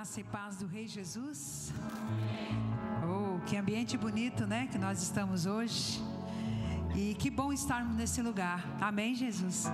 graça e paz do Rei Jesus. Oh, que ambiente bonito, né? Que nós estamos hoje. E que bom estarmos nesse lugar. Amém, Jesus.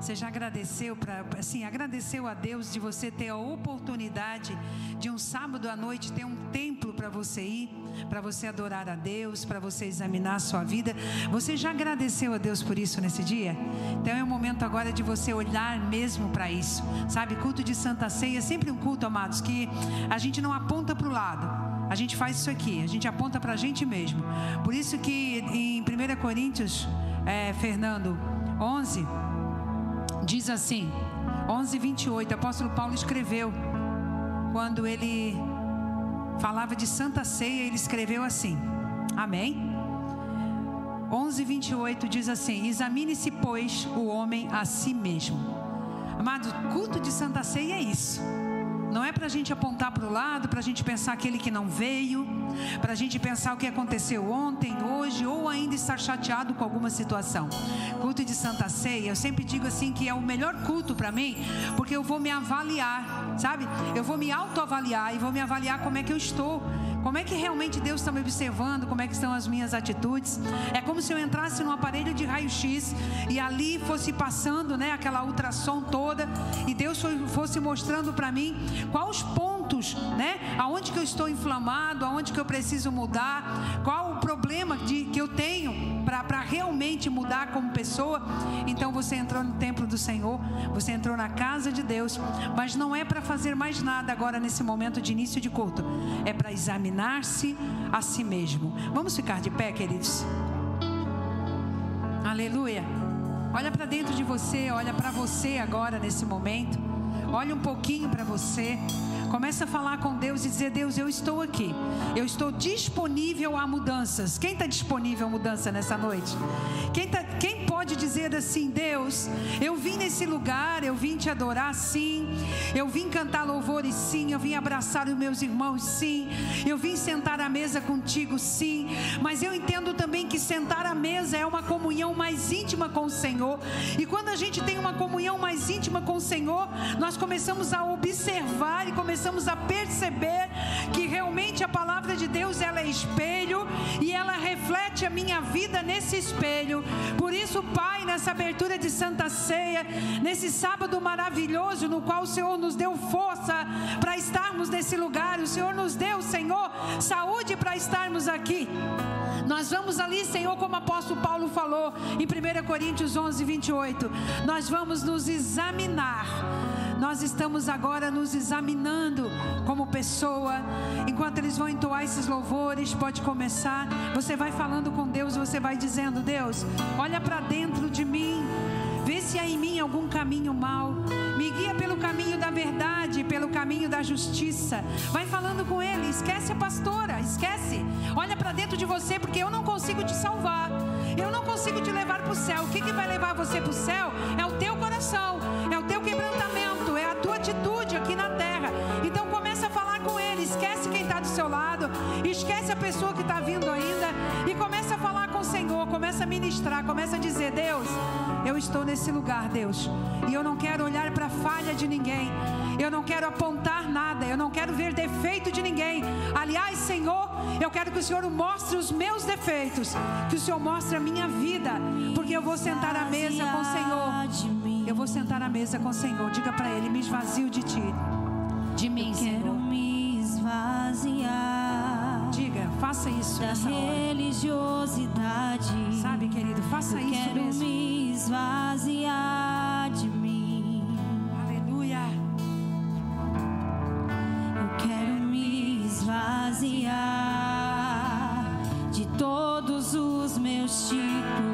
Você já agradeceu para, assim, agradeceu a Deus de você ter a oportunidade de um sábado à noite ter um templo para você ir, para você adorar a Deus, para você examinar a sua vida. Você já agradeceu a Deus por isso nesse dia? Então é o momento agora de você olhar mesmo para isso. Sabe, culto de Santa Ceia é sempre um culto, amados, que a gente não aponta para o lado. A gente faz isso aqui, a gente aponta para a gente mesmo. Por isso que em 1 Coríntios, é, Fernando 11, diz assim, 11, 28, o apóstolo Paulo escreveu, quando ele falava de Santa Ceia, ele escreveu assim, amém? 11, 28 diz assim: Examine-se, pois, o homem a si mesmo. Amado, culto de Santa Ceia é isso. Não é para a gente apontar para o lado, para a gente pensar aquele que não veio, para a gente pensar o que aconteceu ontem, hoje, ou ainda estar chateado com alguma situação. Culto de Santa Ceia, eu sempre digo assim que é o melhor culto para mim, porque eu vou me avaliar, sabe? Eu vou me autoavaliar e vou me avaliar como é que eu estou. Como é que realmente Deus está me observando? Como é que estão as minhas atitudes? É como se eu entrasse num aparelho de raio-x e ali fosse passando, né, aquela ultrassom toda e Deus fosse mostrando para mim quais os pontos, né, aonde que eu estou inflamado, aonde que eu preciso mudar, qual o problema de, que eu tenho para realmente mudar como pessoa. Então você entrou no templo do Senhor, você entrou na casa de Deus, mas não é para fazer mais nada agora nesse momento de início de culto, é para examinar-se a si mesmo. Vamos ficar de pé, queridos? Aleluia. Olha para dentro de você, olha para você agora nesse momento. Olha um pouquinho para você. Começa a falar com Deus e dizer: Deus, eu estou aqui. Eu estou disponível a mudanças. Quem está disponível a mudança nessa noite? Quem, tá, quem pode dizer assim: Deus, eu vim nesse lugar, eu vim te adorar sim. Eu vim cantar louvores sim. Eu vim abraçar os meus irmãos sim. Eu vim sentar à mesa contigo sim. Mas eu entendo também que sentar à mesa é uma comunhão mais íntima com o Senhor. E quando a gente tem uma comunhão mais íntima com o Senhor, nós começamos a observar e começamos a perceber que realmente a palavra de Deus ela é espelho e ela reflete a minha vida nesse espelho. Por isso, Pai, nessa abertura de Santa Ceia, nesse sábado maravilhoso no qual o Senhor nos deu força para estarmos nesse lugar, o Senhor nos deu, Senhor, saúde para estarmos aqui. Nós vamos ali, Senhor, como o apóstolo Paulo falou em 1 Coríntios 11, 28. Nós vamos nos examinar nós estamos agora nos examinando como pessoa. Enquanto eles vão entoar esses louvores, pode começar. Você vai falando com Deus, você vai dizendo: Deus, olha para dentro de mim. Vê se há em mim algum caminho mal. Me guia pelo caminho da verdade, pelo caminho da justiça. Vai falando com ele. Esquece a pastora, esquece. Olha para dentro de você, porque eu não consigo te salvar. Eu não consigo te levar para o céu. O que, que vai levar você para o céu é o teu coração, é o teu quebrantamento tua atitude aqui na terra. Então começa a falar com ele, esquece quem está do seu lado, esquece a pessoa que está vindo ainda e começa a falar com o Senhor, começa a ministrar, começa a dizer: Deus, eu estou nesse lugar, Deus, e eu não quero olhar para a falha de ninguém. Eu não quero apontar nada, eu não quero ver defeito de ninguém. Aliás, Senhor, eu quero que o Senhor mostre os meus defeitos, que o Senhor mostre a minha vida, porque eu vou sentar à mesa com o Senhor. Eu vou sentar à mesa com o Senhor. Diga para Ele: me esvazio de ti, de mim, eu Senhor. Quero me esvaziar. Faça isso da nessa religiosidade. Hora. Sabe, querido, faça eu isso quero mesmo. me esvaziar de mim. Aleluia. Eu quero me esvaziar de todos os meus títulos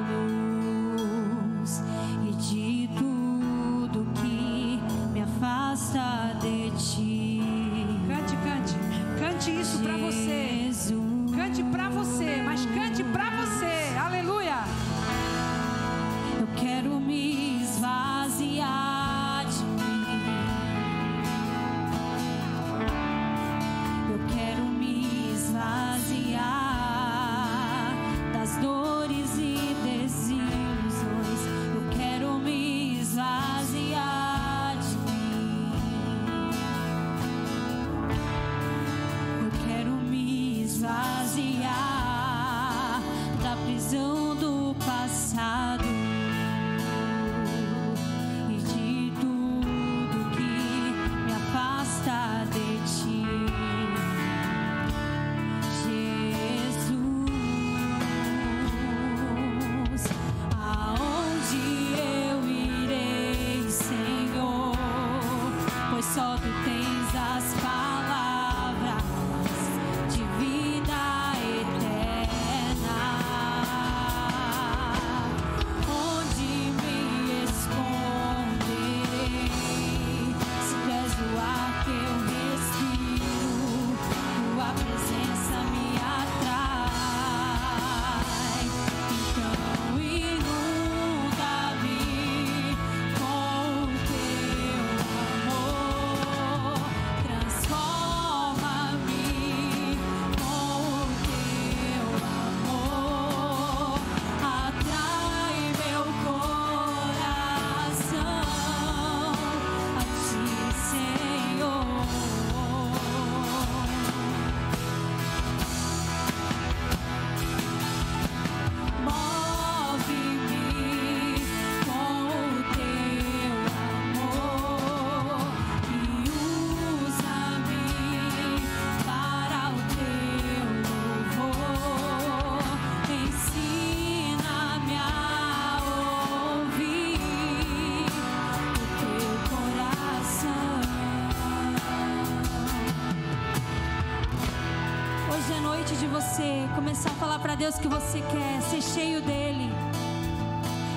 começar a falar para Deus que você quer ser cheio dele.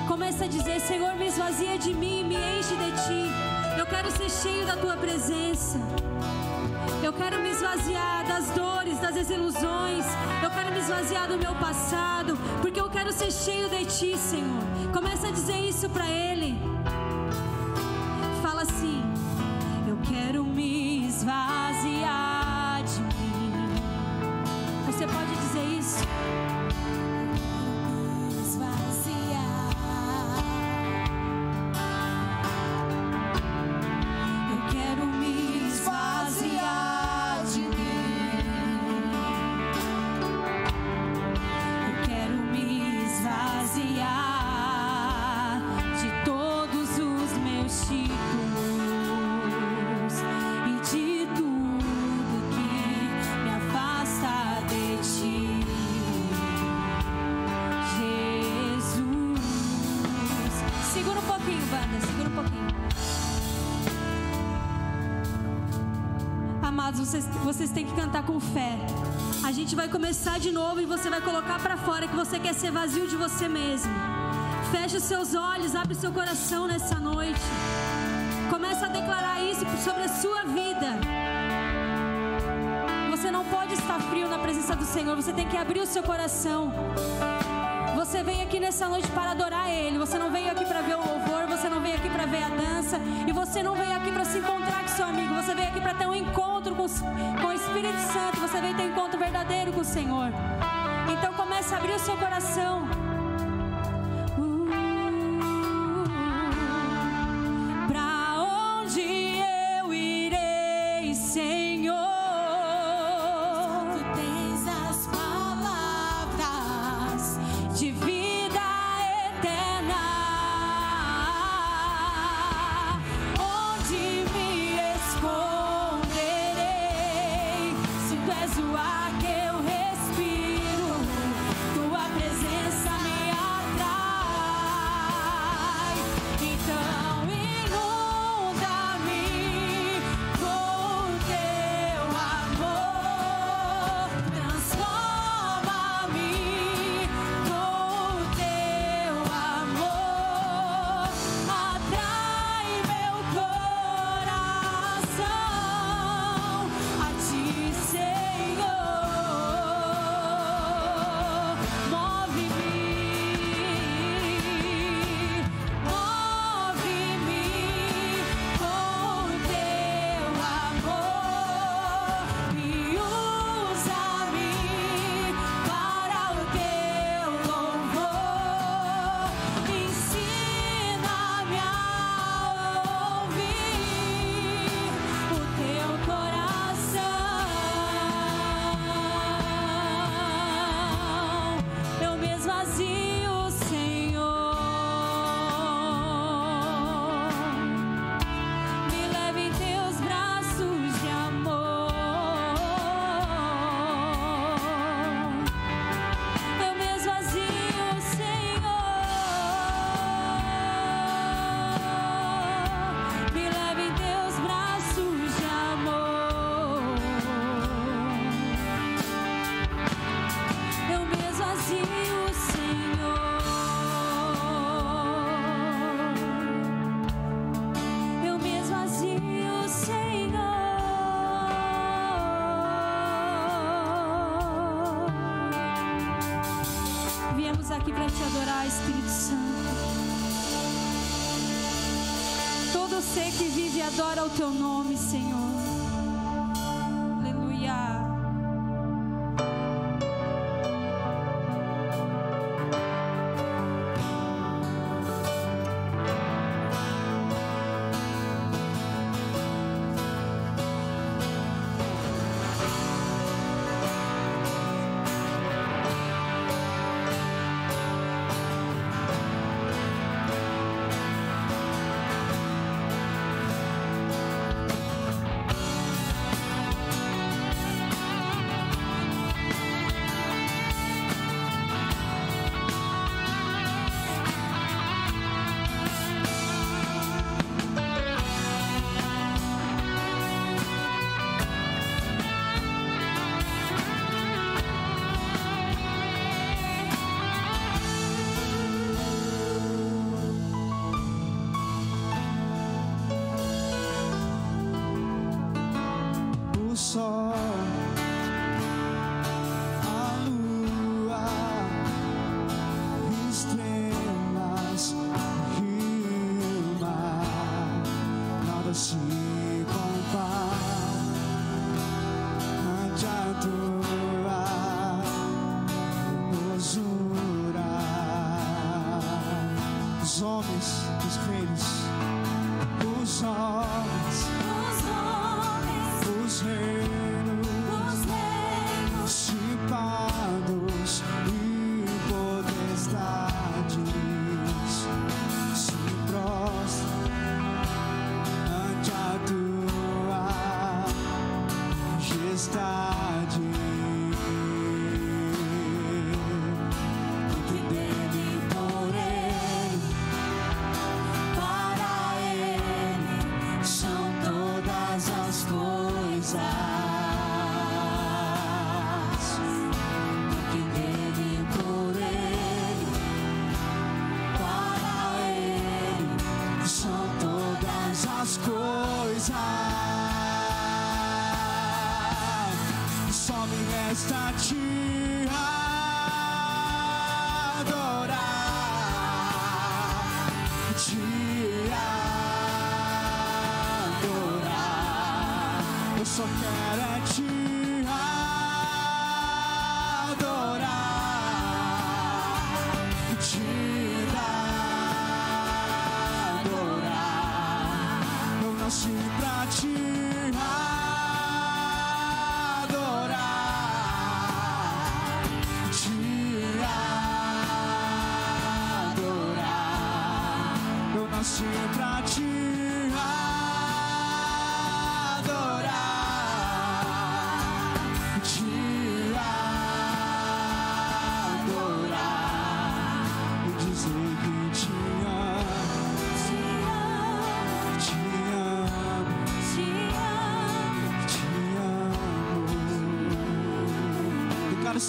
Começa a dizer: Senhor, me esvazia de mim, me enche de ti. Eu quero ser cheio da tua presença. Eu quero me esvaziar das dores, das desilusões. Eu quero me esvaziar do meu passado, porque eu quero ser cheio de ti, Senhor. Começa a dizer isso para ele. Vocês, vocês têm que cantar com fé. A gente vai começar de novo e você vai colocar para fora que você quer ser vazio de você mesmo. Feche os seus olhos, abre seu coração nessa noite. Começa a declarar isso sobre a sua vida. Você não pode estar frio na presença do Senhor, você tem que abrir o seu coração. Você veio aqui nessa noite para adorar Ele. Você não veio aqui para ver o louvor, você não veio aqui para ver a dança, e você não veio aqui para se encontrar com seu amigo. Você veio aqui para ter um encontro com, com o Espírito Santo. Você veio ter encontro verdadeiro com o Senhor. Então comece a abrir o seu coração.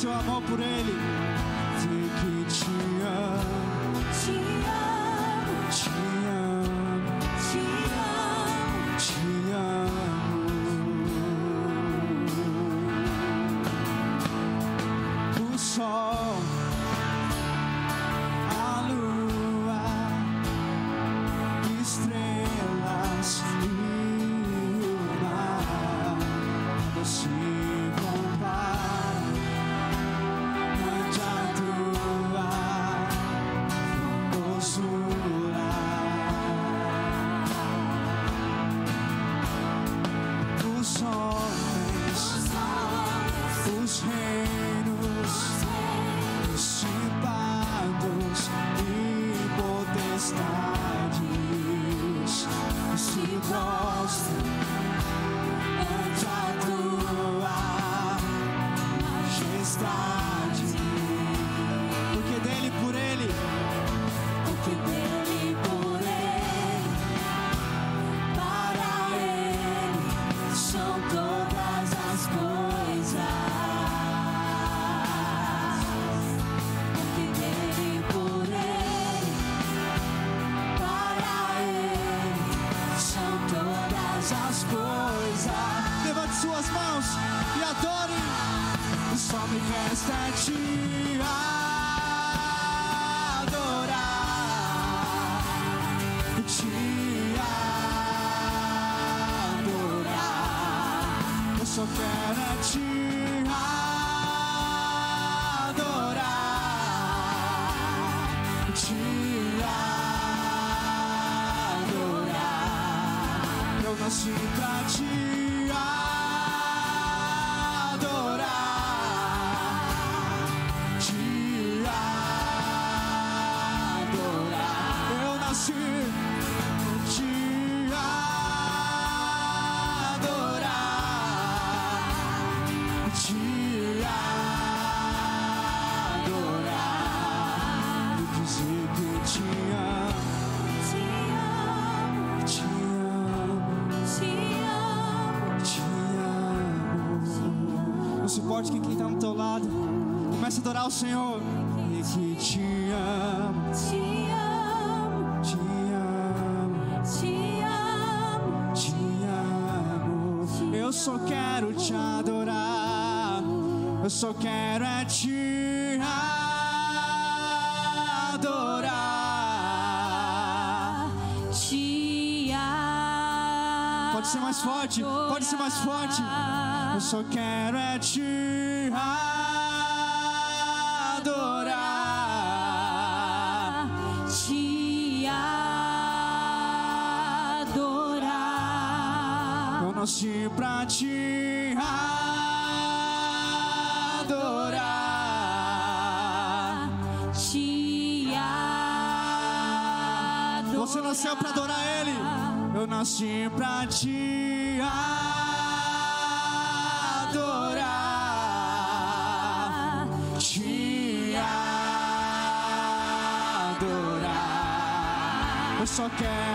Seu amor por Ele. Senhor e que te amo, te amo, te amo, te amo, te amo. Eu só quero te adorar, eu só quero é te adorar. Te amo. Pode ser mais forte, pode ser mais forte. Eu só quero é te nasci pra te adorar. Te adorar. Você nasceu pra adorar Ele. Eu nasci pra te adorar. Te adorar. Eu só quero.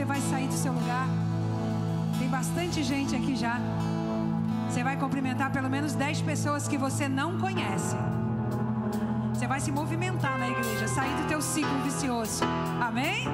você vai sair do seu lugar. Tem bastante gente aqui já. Você vai cumprimentar pelo menos 10 pessoas que você não conhece. Você vai se movimentar na igreja, sair do teu ciclo vicioso. Amém?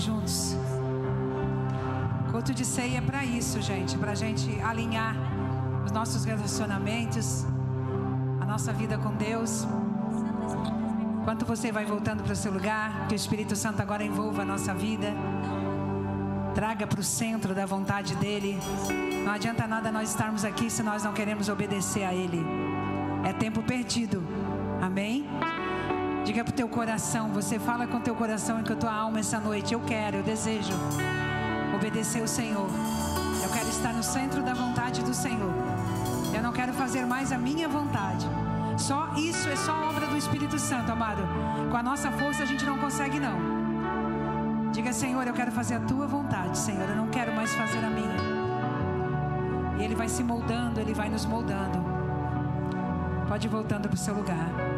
Juntos. Culto de ceia é para isso, gente, para a gente alinhar os nossos relacionamentos, a nossa vida com Deus. Enquanto você vai voltando para o seu lugar, que o Espírito Santo agora envolva a nossa vida, traga para o centro da vontade dEle. Não adianta nada nós estarmos aqui se nós não queremos obedecer a Ele. É tempo perdido. Teu coração, você fala com teu coração e com a tua alma essa noite. Eu quero, eu desejo obedecer o Senhor. Eu quero estar no centro da vontade do Senhor. Eu não quero fazer mais a minha vontade. Só isso é só obra do Espírito Santo, amado. Com a nossa força a gente não consegue não. Diga, Senhor, eu quero fazer a tua vontade, Senhor. Eu não quero mais fazer a minha. E Ele vai se moldando, Ele vai nos moldando. Pode ir voltando para o seu lugar.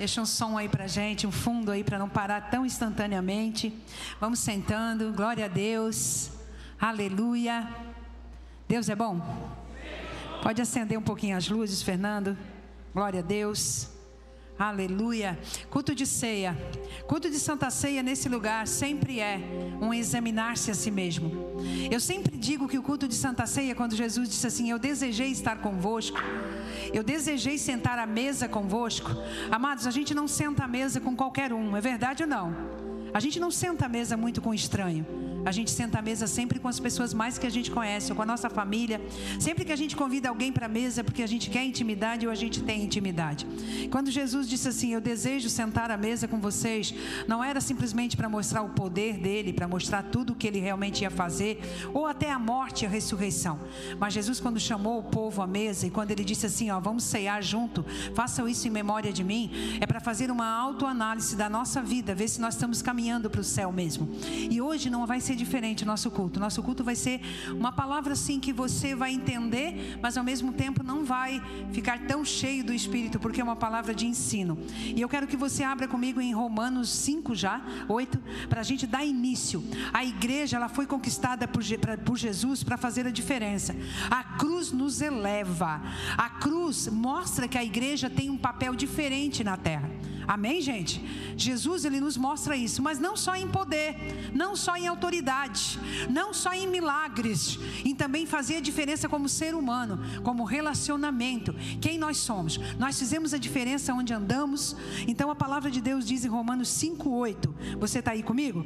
Deixa um som aí pra gente, um fundo aí para não parar tão instantaneamente. Vamos sentando. Glória a Deus. Aleluia. Deus é bom? Pode acender um pouquinho as luzes, Fernando. Glória a Deus. Aleluia. Culto de ceia. Culto de Santa Ceia nesse lugar sempre é um examinar-se a si mesmo. Eu sempre digo que o culto de Santa Ceia, quando Jesus disse assim: Eu desejei estar convosco, eu desejei sentar à mesa convosco. Amados, a gente não senta à mesa com qualquer um, é verdade ou não? A gente não senta à mesa muito com estranho. A gente senta à mesa sempre com as pessoas mais que a gente conhece, ou com a nossa família. Sempre que a gente convida alguém para a mesa, é porque a gente quer intimidade ou a gente tem intimidade. Quando Jesus disse assim: Eu desejo sentar à mesa com vocês, não era simplesmente para mostrar o poder dele, para mostrar tudo o que ele realmente ia fazer, ou até a morte e a ressurreição. Mas Jesus, quando chamou o povo à mesa e quando ele disse assim: Ó, vamos ceiar junto, façam isso em memória de mim, é para fazer uma autoanálise da nossa vida, ver se nós estamos caminhando para o céu mesmo. E hoje não vai ser diferente o nosso culto. Nosso culto vai ser uma palavra assim que você vai entender, mas ao mesmo tempo não vai ficar tão cheio do Espírito, porque é uma palavra de ensino. E eu quero que você abra comigo em Romanos 5 já, 8, para a gente dar início. A igreja ela foi conquistada por, por Jesus para fazer a diferença. A cruz nos eleva. A cruz mostra que a igreja tem um papel diferente na terra. Amém, gente? Jesus ele nos mostra isso, mas não só em poder, não só em autoridade, não só em milagres, em também fazer a diferença como ser humano, como relacionamento, quem nós somos. Nós fizemos a diferença onde andamos. Então a palavra de Deus diz em Romanos 5:8. Você está aí comigo?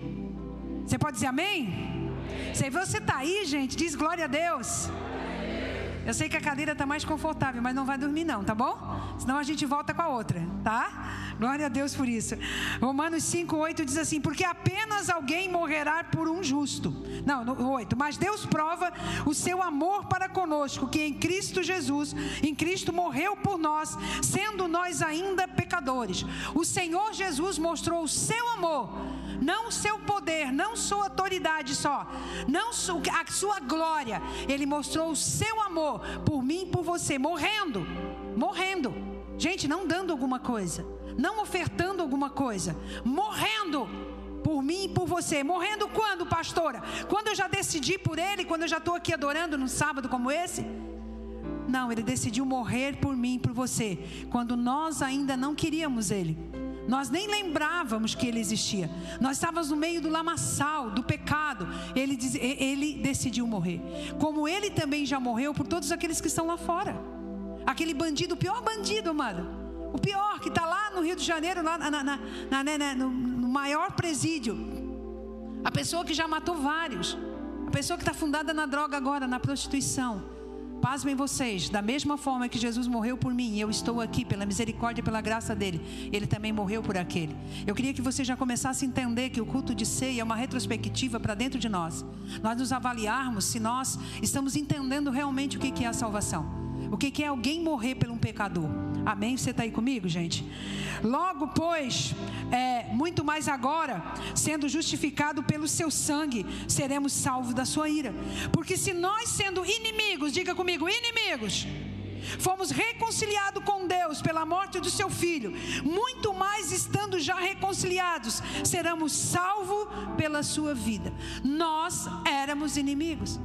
Você pode dizer amém? Se você está aí, gente, diz glória a Deus. Eu sei que a cadeira está mais confortável, mas não vai dormir não, tá bom? Senão a gente volta com a outra, tá? Glória a Deus por isso. Romanos 5, 8 diz assim: Porque apenas alguém morrerá por um justo. Não, no 8. Mas Deus prova o seu amor para conosco, que em Cristo Jesus, em Cristo morreu por nós, sendo nós ainda pecadores. O Senhor Jesus mostrou o seu amor não o seu poder, não sua autoridade só, não a sua glória. Ele mostrou o seu amor por mim por você, morrendo, morrendo. Gente, não dando alguma coisa, não ofertando alguma coisa, morrendo por mim e por você. Morrendo quando, pastora? Quando eu já decidi por ele, quando eu já estou aqui adorando num sábado como esse? Não, ele decidiu morrer por mim e por você, quando nós ainda não queríamos ele. Nós nem lembrávamos que ele existia. Nós estávamos no meio do lamaçal, do pecado. Ele, diz- ele decidiu morrer. Como ele também já morreu por todos aqueles que estão lá fora. Aquele bandido, o pior bandido, amado. O pior, que está lá no Rio de Janeiro, lá na- na- na- né, né, no, no maior presídio. A pessoa que já matou vários. A pessoa que está fundada na droga agora, na prostituição. Pasmem vocês, da mesma forma que Jesus morreu por mim, eu estou aqui pela misericórdia e pela graça dele, ele também morreu por aquele. Eu queria que você já começasse a entender que o culto de ceia é uma retrospectiva para dentro de nós. Nós nos avaliarmos se nós estamos entendendo realmente o que é a salvação. O que é alguém morrer por um pecador. Amém? Você está aí comigo, gente? Logo, pois, é, muito mais agora, sendo justificado pelo seu sangue, seremos salvos da sua ira. Porque se nós, sendo inimigos, diga comigo, inimigos, fomos reconciliados com Deus pela morte do seu filho, muito mais estando já reconciliados, seremos salvos pela sua vida. Nós éramos inimigos.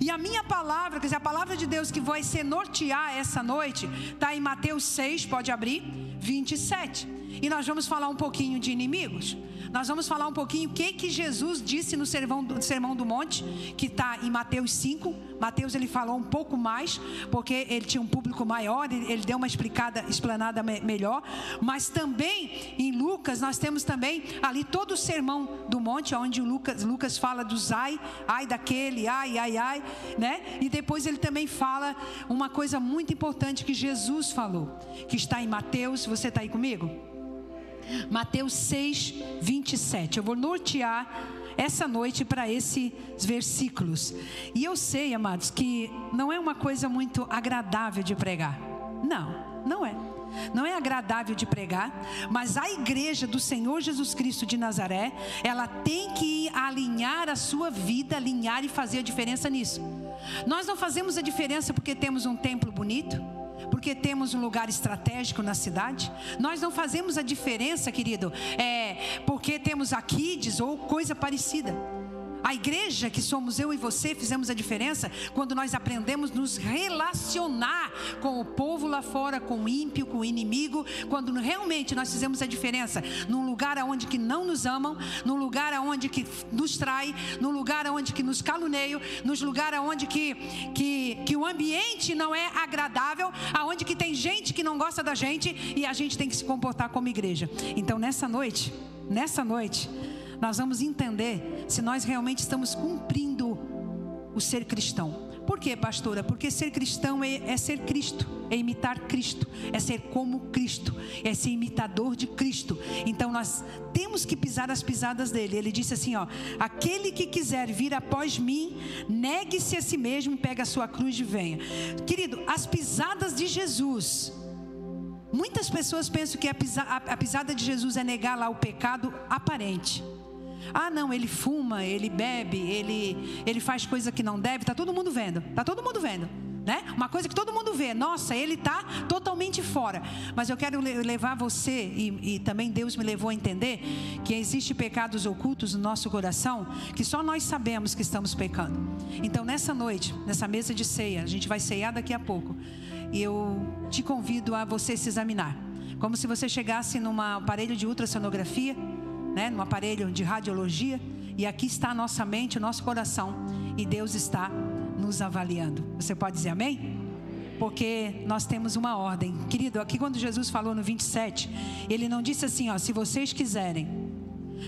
E a minha palavra, quer dizer, a palavra de Deus que vai ser nortear essa noite, está em Mateus 6, pode abrir, 27. E nós vamos falar um pouquinho de inimigos. Nós vamos falar um pouquinho o que, que Jesus disse no Sermão do, Sermão do Monte, que está em Mateus 5. Mateus ele falou um pouco mais, porque ele tinha um público maior, ele, deu uma explicada, explanada me, melhor. Mas também em Lucas, nós temos também ali todo o Sermão do Monte, onde Lucas, Lucas fala dos ai, ai daquele, ai, ai, ai, né? E depois ele também fala uma coisa muito importante que Jesus falou, que está em Mateus. Você está aí comigo? Mateus 6, 27. Eu vou nortear essa noite para esses versículos. E eu sei, amados, que não é uma coisa muito agradável de pregar. Não, não é. Não é agradável de pregar, mas a igreja do Senhor Jesus Cristo de Nazaré, ela tem que alinhar a sua vida, alinhar e fazer a diferença nisso. Nós não fazemos a diferença porque temos um templo bonito porque temos um lugar estratégico na cidade. Nós não fazemos a diferença, querido, é, porque temos a kids ou coisa parecida. A igreja que somos eu e você fizemos a diferença quando nós aprendemos nos relacionar com o povo lá fora, com o ímpio, com o inimigo, quando realmente nós fizemos a diferença num lugar aonde que não nos amam, num lugar aonde que nos trai, num lugar aonde que nos caluneiam, nos lugar aonde que, que, que o ambiente não é agradável, aonde que tem gente que não gosta da gente e a gente tem que se comportar como igreja. Então nessa noite, nessa noite, nós vamos entender se nós realmente estamos cumprindo o ser cristão. Por quê, pastora? Porque ser cristão é, é, ser Cristo, é imitar Cristo, é ser como Cristo, é ser imitador de Cristo. Então nós temos que pisar as pisadas dele. Ele disse assim: ó, aquele que quiser vir após mim, negue-se a si mesmo, pega a sua cruz e venha. Querido, as pisadas de Jesus. Muitas pessoas pensam que a, a pisada de Jesus é negar lá o pecado aparente. Ah, não, ele fuma, ele bebe, ele, ele faz coisa que não deve. Tá todo mundo vendo. Tá todo mundo vendo. Né? Uma coisa que todo mundo vê, nossa, ele está totalmente fora. Mas eu quero levar você, e, e, também Deus me levou a entender, que existe pecados ocultos no nosso coração, que só nós sabemos que estamos pecando. Então, nessa noite, nessa mesa de ceia, a gente vai ceiar daqui a pouco, e eu te convido a você se examinar. Como se você chegasse num aparelho de ultrassonografia né, no aparelho de radiologia, e aqui está a nossa mente, o nosso coração, e Deus está nos avaliando. Você pode dizer amém? Porque nós temos uma ordem. Querido, aqui quando Jesus falou no 27, ele não disse assim, ó, se vocês quiserem,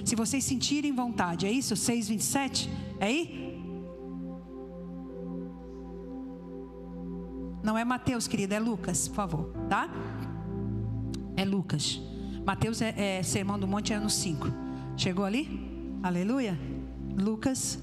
se vocês sentirem vontade, é isso? 6, 27? É aí? Não é Mateus, querido, é Lucas, por favor, tá? É Lucas. Mateus é, é Sermão do Monte é no 5. Chegou ali? Aleluia. Lucas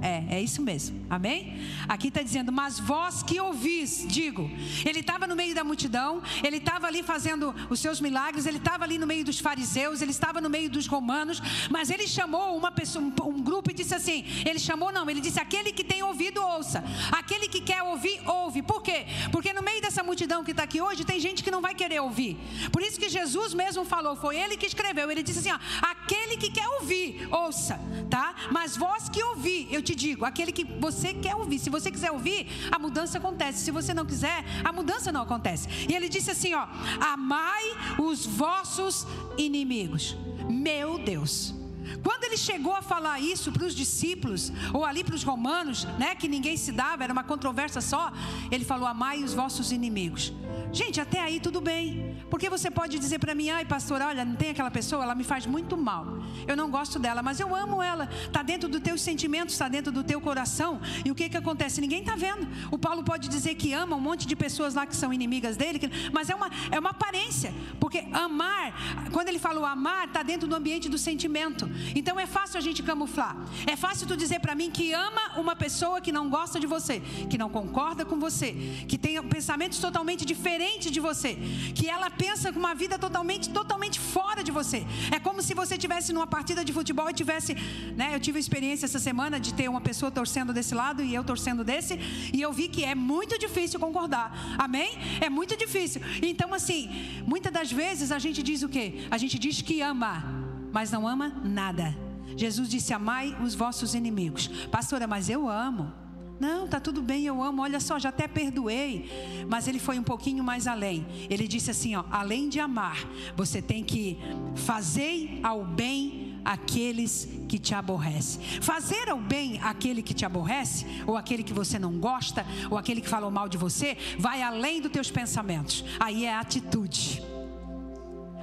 é, é isso mesmo. Amém? Aqui está dizendo, mas vós que ouvis, digo. Ele estava no meio da multidão, ele estava ali fazendo os seus milagres, ele estava ali no meio dos fariseus, ele estava no meio dos romanos, mas ele chamou uma pessoa, um, grupo e disse assim: ele chamou, não, ele disse: aquele que tem ouvido, ouça. Aquele que quer ouvir, ouve. Por quê? Porque no meio dessa multidão que está aqui hoje, tem gente que não vai querer ouvir. Por isso que Jesus mesmo falou, foi ele que escreveu. Ele disse assim: ó, aquele que quer ouvir, ouça, tá? Mas vós que ouvir, eu te digo, aquele que você quer ouvir. Se você quiser ouvir, a mudança acontece. Se você não quiser, a mudança não acontece. E ele disse assim, ó: "Amai os vossos inimigos". Meu Deus. Quando ele chegou a falar isso para os discípulos, ou ali para os romanos, né, que ninguém se dava, era uma controvérsia só, ele falou: Amai os vossos inimigos. Gente, até aí tudo bem. Porque você pode dizer para mim, ai pastor, olha, não tem aquela pessoa, ela me faz muito mal. Eu não gosto dela, mas eu amo ela. Está dentro dos teus sentimentos, está dentro do teu coração. E o que, que acontece? Ninguém está vendo. O Paulo pode dizer que ama um monte de pessoas lá que são inimigas dele, mas é uma, é uma aparência. Porque amar, quando ele falou amar, está dentro do ambiente do sentimento. Então é fácil a gente camuflar. É fácil tu dizer para mim que ama uma pessoa que não gosta de você, que não concorda com você, que tem pensamentos totalmente diferentes de você, que ela pensa com uma vida totalmente, totalmente fora de você. É como se você tivesse numa partida de futebol e tivesse, né? Eu tive a experiência essa semana de ter uma pessoa torcendo desse lado e eu torcendo desse, e eu vi que é muito difícil concordar. Amém? É muito difícil. Então assim, muitas das vezes a gente diz o quê? A gente diz que ama mas não ama nada. Jesus disse: Amai os vossos inimigos. Pastora, mas eu amo. Não, tá tudo bem, eu amo. Olha só, já até perdoei. Mas ele foi um pouquinho mais além. Ele disse assim, ó, além de amar, você tem que fazer ao bem aqueles que te aborrecem. Fazer ao bem aquele que te aborrece, ou aquele que você não gosta, ou aquele que falou mal de você, vai além dos teus pensamentos. Aí é atitude.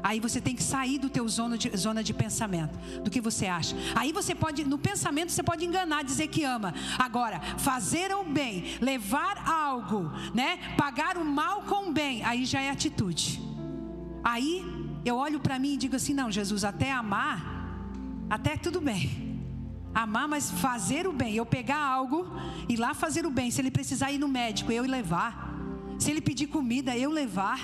Aí você tem que sair do teu zona de, zona de pensamento, do que você acha. Aí você pode, no pensamento, você pode enganar, dizer que ama. Agora, fazer o bem, levar algo, né? Pagar o mal com o bem, aí já é atitude. Aí eu olho para mim e digo assim: não, Jesus, até amar, até tudo bem. Amar, mas fazer o bem. Eu pegar algo e lá fazer o bem. Se ele precisar ir no médico, eu levar. Se ele pedir comida, eu levar.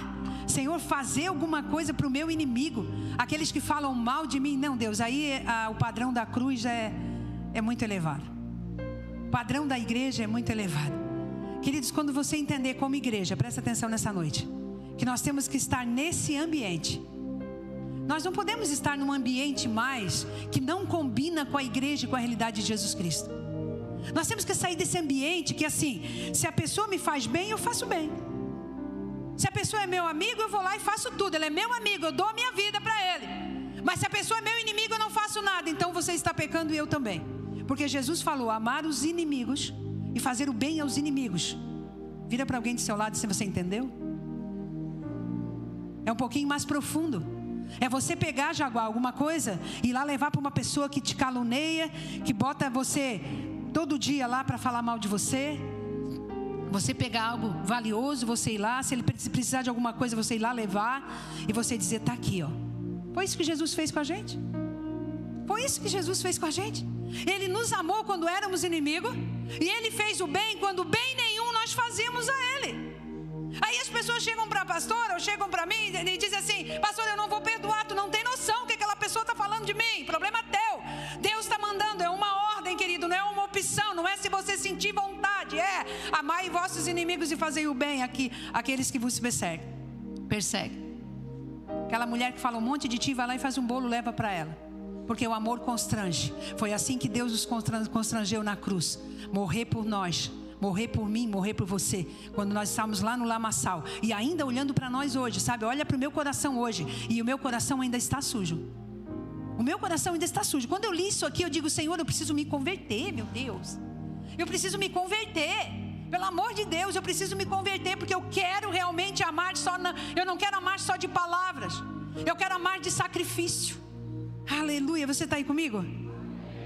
Senhor, fazer alguma coisa para o meu inimigo. Aqueles que falam mal de mim. Não, Deus, aí a, o padrão da cruz é, é muito elevado. O padrão da igreja é muito elevado. Queridos, quando você entender como igreja, presta atenção nessa noite, que nós temos que estar nesse ambiente. Nós não podemos estar num ambiente mais que não combina com a igreja e com a realidade de Jesus Cristo. Nós temos que sair desse ambiente que assim, se a pessoa me faz bem, eu faço bem. Se a pessoa é meu amigo, eu vou lá e faço tudo. Ele é meu amigo, eu dou a minha vida para ele. Mas se a pessoa é meu inimigo, eu não faço nada. Então você está pecando e eu também. Porque Jesus falou: amar os inimigos e fazer o bem aos inimigos. Vira para alguém do seu lado se você entendeu. É um pouquinho mais profundo. É você pegar, Jaguar, alguma coisa e lá levar para uma pessoa que te caluneia, que bota você todo dia lá para falar mal de você. Você pegar algo valioso, você ir lá, se ele precisar de alguma coisa, você ir lá levar e você dizer: está aqui, ó. Foi isso que Jesus fez com a gente. Foi isso que Jesus fez com a gente. Ele nos amou quando éramos inimigos e ele fez o bem quando bem nenhum nós fazíamos a ele. Aí as pessoas chegam para a pastora ou chegam para mim e dizem assim: Pastor, eu não vou perdoar, tu não tem noção o que aquela pessoa está falando de mim. Problema teu. Deus está mandando, é uma ordem, não é uma opção, não é se você sentir vontade, é amai vossos inimigos e fazei o bem aqui, aqueles que vos perseguem. Persegue. Aquela mulher que fala um monte de ti, vai lá e faz um bolo, leva para ela. Porque o amor constrange. Foi assim que Deus nos constrangeu na cruz. Morrer por nós morrer por mim, morrer por você. Quando nós estávamos lá no lamaçal e ainda olhando para nós hoje, sabe? Olha para o meu coração hoje e o meu coração ainda está sujo. O meu coração ainda está sujo. Quando eu li isso aqui, eu digo, Senhor, eu preciso me converter, meu Deus. Eu preciso me converter. Pelo amor de Deus, eu preciso me converter porque eu quero realmente amar só na, eu não quero amar só de palavras. Eu quero amar de sacrifício. Aleluia. Você está aí comigo?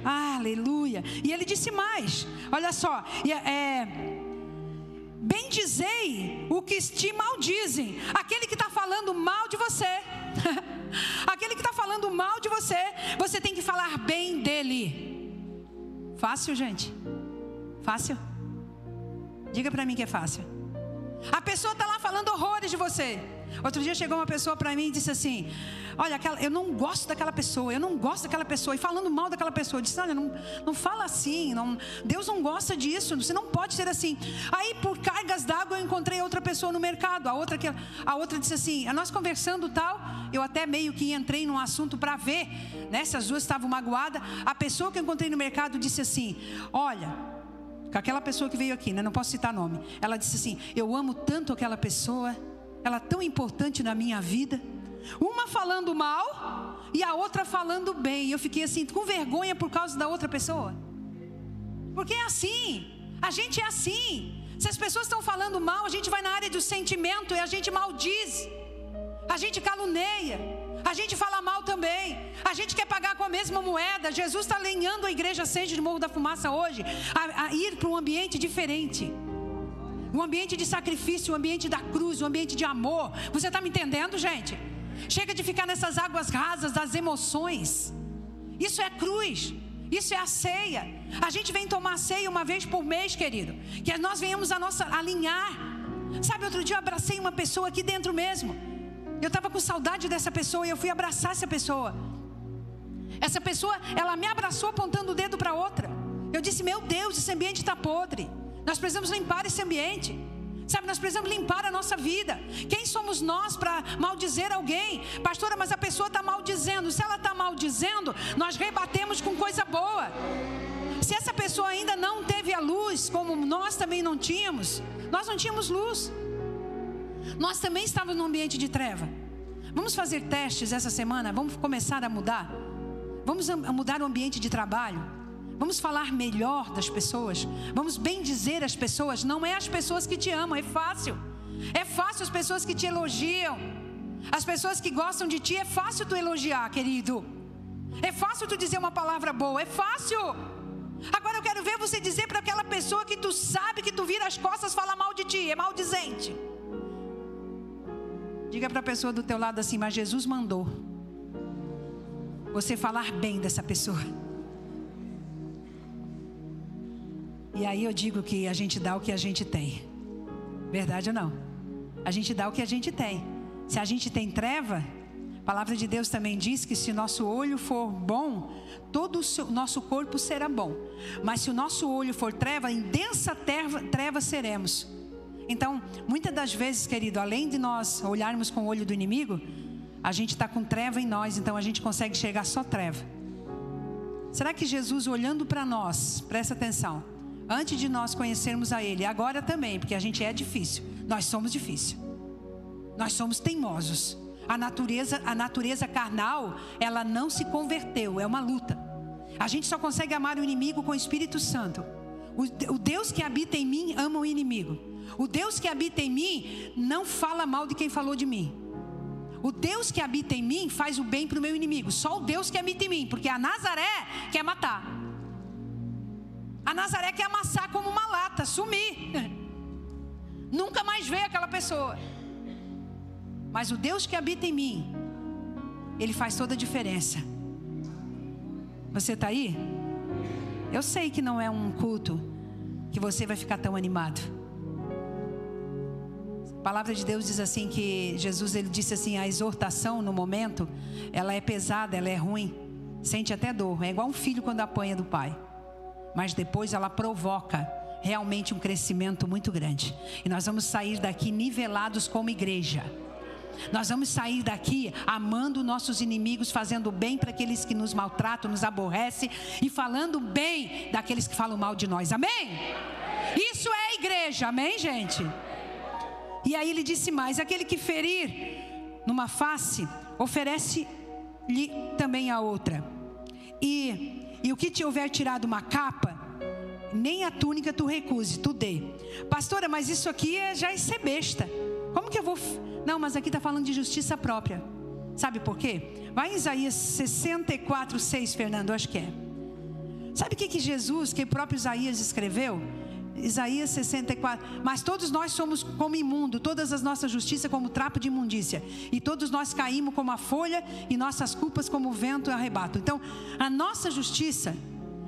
Aleluia. E ele disse mais: olha só, é, bendizei o que te maldizem, aquele que está falando mal de você. aquele que está falando mal de você, você tem que falar bem dele. Fácil, gente? Fácil? Diga para mim que é fácil. A pessoa está lá falando horrores de você. Outro dia chegou uma pessoa para mim e disse assim: Olha, aquela, eu não gosto daquela pessoa, eu não gosto daquela pessoa. E falando mal daquela pessoa, eu disse: Olha, não, não fala assim, não, Deus não gosta disso, você não pode ser assim. Aí, por cargas d'água, eu encontrei outra pessoa no mercado. A outra, que, a outra disse assim: Nós conversando tal, eu até meio que entrei num assunto para ver né, se as duas estavam magoadas. A pessoa que eu encontrei no mercado disse assim: Olha aquela pessoa que veio aqui, né? não posso citar nome. Ela disse assim: Eu amo tanto aquela pessoa, ela é tão importante na minha vida. Uma falando mal e a outra falando bem. Eu fiquei assim, com vergonha por causa da outra pessoa. Porque é assim, a gente é assim. Se as pessoas estão falando mal, a gente vai na área do sentimento e a gente maldiz, a gente caluneia, a gente fala mal também, a gente quer pagar com a mesma moeda. Jesus está alinhando a igreja Sede de Morro da Fumaça hoje a, a ir para um ambiente diferente um ambiente de sacrifício, um ambiente da cruz, um ambiente de amor. Você está me entendendo, gente? Chega de ficar nessas águas rasas das emoções. Isso é cruz. Isso é a ceia. A gente vem tomar ceia uma vez por mês, querido. Que nós venhamos a nossa alinhar. Sabe, outro dia eu abracei uma pessoa aqui dentro mesmo. Eu estava com saudade dessa pessoa e eu fui abraçar essa pessoa. Essa pessoa, ela me abraçou apontando o dedo para outra. Eu disse: Meu Deus, esse ambiente está podre. Nós precisamos limpar esse ambiente. Sabe, nós precisamos limpar a nossa vida. Quem somos nós para maldizer alguém? Pastora, mas a pessoa está maldizendo. Se ela está maldizendo, nós rebatemos com coisa boa. Se essa pessoa ainda não teve a luz, como nós também não tínhamos, nós não tínhamos luz. Nós também estávamos num ambiente de treva. Vamos fazer testes essa semana, vamos começar a mudar. Vamos mudar o ambiente de trabalho. Vamos falar melhor das pessoas. Vamos bem dizer às pessoas. Não é as pessoas que te amam, é fácil. É fácil as pessoas que te elogiam. As pessoas que gostam de ti, é fácil tu elogiar, querido. É fácil tu dizer uma palavra boa, é fácil. Agora eu quero ver você dizer para aquela pessoa que tu sabe que tu vira as costas fala mal de ti, é maldizente. Diga para a pessoa do teu lado assim, mas Jesus mandou você falar bem dessa pessoa. E aí eu digo que a gente dá o que a gente tem. Verdade ou não? A gente dá o que a gente tem. Se a gente tem treva, a palavra de Deus também diz que se nosso olho for bom, todo o nosso corpo será bom. Mas se o nosso olho for treva, em densa treva, treva seremos. Então, muitas das vezes, querido, além de nós olharmos com o olho do inimigo, a gente está com treva em nós, então a gente consegue chegar só treva. Será que Jesus, olhando para nós, presta atenção, antes de nós conhecermos a Ele, agora também, porque a gente é difícil, nós somos difícil, nós somos teimosos. A natureza, a natureza carnal, ela não se converteu, é uma luta. A gente só consegue amar o inimigo com o Espírito Santo. O, o Deus que habita em mim ama o inimigo. O Deus que habita em mim não fala mal de quem falou de mim. O Deus que habita em mim faz o bem para o meu inimigo. Só o Deus que habita em mim, porque a Nazaré quer matar. A Nazaré quer amassar como uma lata, sumir. Nunca mais vê aquela pessoa. Mas o Deus que habita em mim, ele faz toda a diferença. Você está aí? Eu sei que não é um culto que você vai ficar tão animado. A palavra de Deus diz assim que Jesus ele disse assim, a exortação no momento, ela é pesada, ela é ruim, sente até dor, é igual um filho quando apanha do pai. Mas depois ela provoca realmente um crescimento muito grande. E nós vamos sair daqui nivelados como igreja. Nós vamos sair daqui amando nossos inimigos, fazendo bem para aqueles que nos maltratam, nos aborrecem e falando bem daqueles que falam mal de nós. Amém? Isso é a igreja, amém, gente? E aí ele disse mais: aquele que ferir numa face, oferece-lhe também a outra. E, e o que te houver tirado uma capa, nem a túnica tu recuse, tu dê. Pastora, mas isso aqui é, já é ser besta. Como que eu vou. Não, mas aqui está falando de justiça própria. Sabe por quê? Vai em Isaías 64, 6, Fernando, acho que é. Sabe o que, que Jesus, que o próprio Isaías escreveu? Isaías 64. Mas todos nós somos como imundo, todas as nossas justiças como trapo de imundícia. E todos nós caímos como a folha e nossas culpas como o vento arrebato. Então, a nossa justiça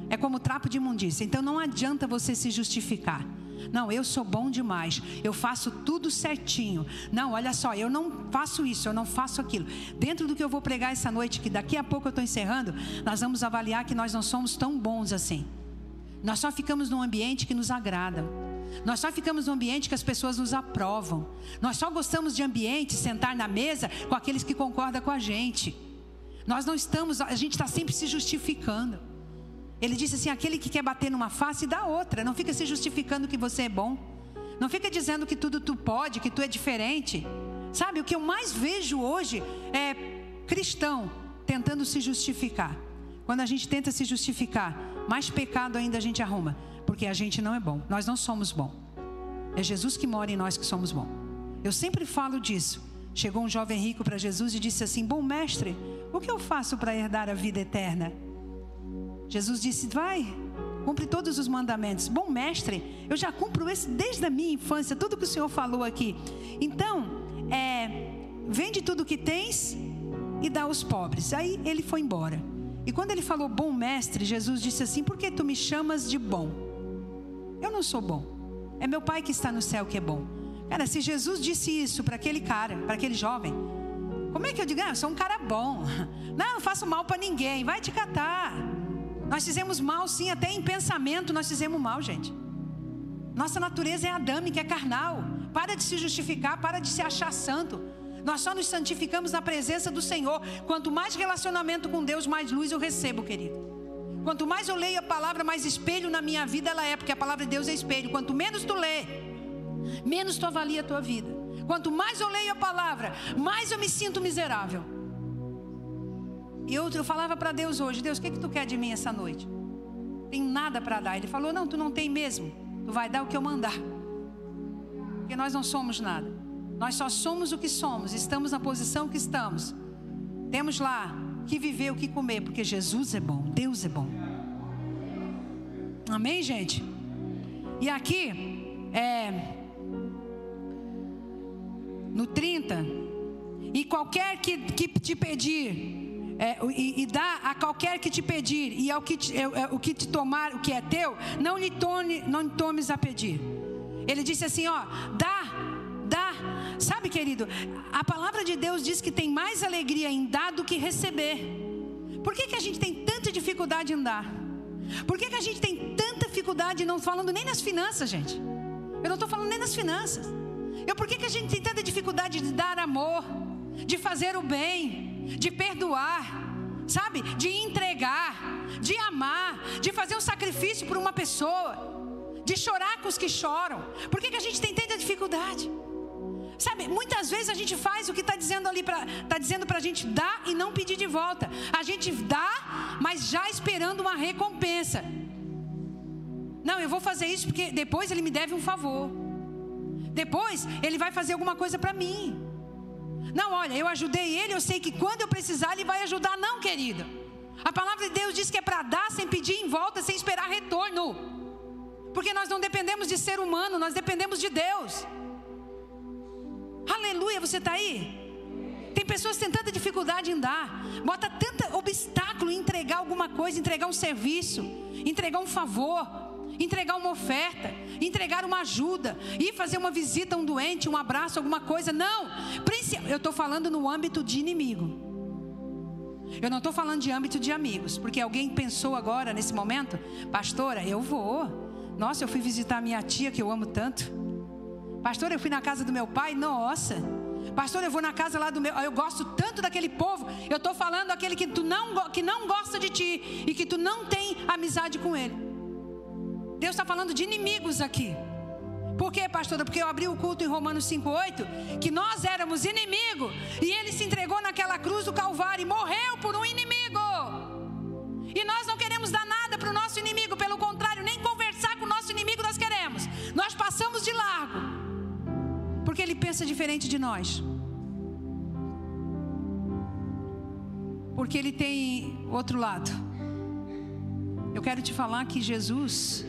é como trapo de imundícia. Então, não adianta você se justificar. Não, eu sou bom demais. Eu faço tudo certinho. Não, olha só, eu não faço isso, eu não faço aquilo. Dentro do que eu vou pregar essa noite, que daqui a pouco eu estou encerrando, nós vamos avaliar que nós não somos tão bons assim. Nós só ficamos num ambiente que nos agrada. Nós só ficamos num ambiente que as pessoas nos aprovam. Nós só gostamos de ambiente, sentar na mesa com aqueles que concordam com a gente. Nós não estamos, a gente está sempre se justificando. Ele disse assim: aquele que quer bater numa face, dá outra. Não fica se justificando que você é bom. Não fica dizendo que tudo tu pode, que tu é diferente. Sabe, o que eu mais vejo hoje é cristão tentando se justificar. Quando a gente tenta se justificar, mais pecado ainda a gente arruma, porque a gente não é bom. Nós não somos bom. É Jesus que mora em nós que somos bom. Eu sempre falo disso. Chegou um jovem rico para Jesus e disse assim: Bom mestre, o que eu faço para herdar a vida eterna? Jesus disse: Vai, cumpre todos os mandamentos. Bom mestre, eu já cumpro esse desde a minha infância, tudo que o Senhor falou aqui. Então, é, vende tudo que tens e dá aos pobres. Aí ele foi embora. E quando ele falou bom mestre, Jesus disse assim: Por que tu me chamas de bom? Eu não sou bom. É meu Pai que está no céu que é bom. Cara, se Jesus disse isso para aquele cara, para aquele jovem, como é que eu digo? Ah, eu sou um cara bom. Não, não faço mal para ninguém. Vai te catar. Nós fizemos mal, sim, até em pensamento nós fizemos mal, gente. Nossa natureza é adâmica, é carnal. Para de se justificar, para de se achar santo. Nós só nos santificamos na presença do Senhor. Quanto mais relacionamento com Deus, mais luz eu recebo, querido. Quanto mais eu leio a palavra, mais espelho na minha vida ela é, porque a palavra de Deus é espelho. Quanto menos tu lê, menos tu avalia a tua vida. Quanto mais eu leio a palavra, mais eu me sinto miserável. E eu, eu falava para Deus hoje: Deus, o que, que tu quer de mim essa noite? Tem nada para dar. Ele falou: Não, tu não tem mesmo. Tu vai dar o que eu mandar. Porque nós não somos nada. Nós só somos o que somos. Estamos na posição que estamos. Temos lá que viver, o que comer, porque Jesus é bom, Deus é bom. Amém, gente? E aqui, é, no 30, e qualquer que, que te pedir, é, e, e, dá a qualquer que te pedir, e ao que te, é, é, o que te tomar, o que é teu, não lhe tome, não tomes a pedir. Ele disse assim: ó, dá. Sabe, querido, a palavra de Deus diz que tem mais alegria em dar do que receber. Por que, que a gente tem tanta dificuldade em dar? Por que, que a gente tem tanta dificuldade, não falando nem nas finanças, gente? Eu não estou falando nem nas finanças. Eu, por que, que a gente tem tanta dificuldade de dar amor, de fazer o bem, de perdoar, sabe? De entregar, de amar, de fazer um sacrifício por uma pessoa, de chorar com os que choram. Por que, que a gente tem tanta dificuldade? Sabe, muitas vezes a gente faz o que está dizendo ali para tá dizendo para a gente dar e não pedir de volta. A gente dá, mas já esperando uma recompensa. Não, eu vou fazer isso porque depois ele me deve um favor. Depois ele vai fazer alguma coisa para mim. Não, olha, eu ajudei ele, eu sei que quando eu precisar ele vai ajudar, não, querida. A palavra de Deus diz que é para dar sem pedir em volta, sem esperar retorno. Porque nós não dependemos de ser humano, nós dependemos de Deus. Aleluia, você está aí? Tem pessoas que têm tanta dificuldade em dar, bota tanto obstáculo em entregar alguma coisa, entregar um serviço, entregar um favor, entregar uma oferta, entregar uma ajuda, ir fazer uma visita a um doente, um abraço, alguma coisa. Não, eu estou falando no âmbito de inimigo. Eu não estou falando de âmbito de amigos, porque alguém pensou agora, nesse momento, pastora, eu vou. Nossa, eu fui visitar minha tia que eu amo tanto. Pastor, eu fui na casa do meu pai, nossa. Pastor, eu vou na casa lá do meu. Eu gosto tanto daquele povo. Eu estou falando aquele que tu não, que não gosta de ti e que tu não tem amizade com ele. Deus está falando de inimigos aqui. Por quê, pastora? Porque eu abri o culto em Romanos 5,8, que nós éramos inimigo, e ele se entregou naquela cruz do Calvário e morreu por um inimigo. E nós não queremos dar nada para o nosso inimigo, pelo contrário, nem conversar com o nosso inimigo nós queremos. Nós passamos de largo, porque ele pensa diferente de nós. Porque ele tem outro lado. Eu quero te falar que Jesus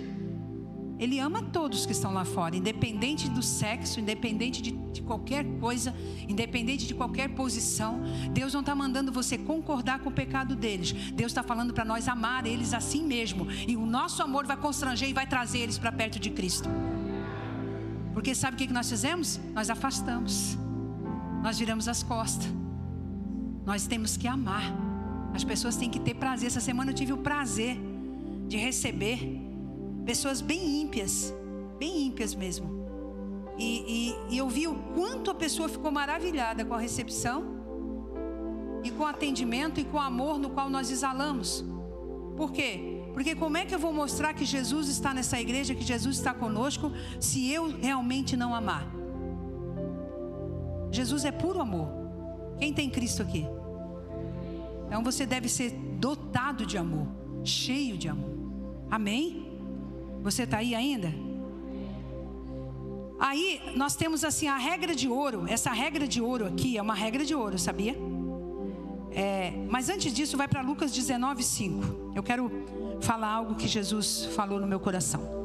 ele ama todos que estão lá fora, independente do sexo, independente de, de qualquer coisa, independente de qualquer posição. Deus não está mandando você concordar com o pecado deles. Deus está falando para nós amar eles assim mesmo. E o nosso amor vai constranger e vai trazer eles para perto de Cristo. Porque sabe o que nós fizemos? Nós afastamos, nós viramos as costas. Nós temos que amar. As pessoas têm que ter prazer. Essa semana eu tive o prazer de receber pessoas bem ímpias, bem ímpias mesmo. E, e, e eu vi o quanto a pessoa ficou maravilhada com a recepção e com o atendimento e com o amor no qual nós exalamos. Por quê? Porque como é que eu vou mostrar que Jesus está nessa igreja, que Jesus está conosco, se eu realmente não amar? Jesus é puro amor. Quem tem Cristo aqui? Então você deve ser dotado de amor, cheio de amor. Amém? Você está aí ainda? Aí nós temos assim a regra de ouro. Essa regra de ouro aqui é uma regra de ouro, sabia? É, mas antes disso, vai para Lucas 19, 5. Eu quero falar algo que Jesus falou no meu coração.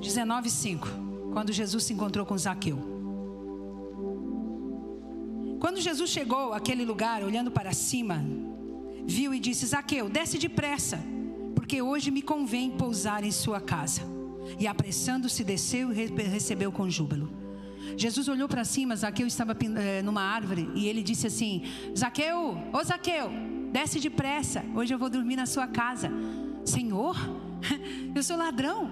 Dezenove, cinco. Quando Jesus se encontrou com Zaqueu. Quando Jesus chegou àquele lugar, olhando para cima, viu e disse: Zaqueu, desce depressa, porque hoje me convém pousar em sua casa. E apressando-se, desceu e recebeu com júbilo. Jesus olhou para cima, Zaqueu estava eh, numa árvore, e ele disse assim: Zaqueu, ô Zaqueu, desce depressa, hoje eu vou dormir na sua casa. Senhor, eu sou ladrão,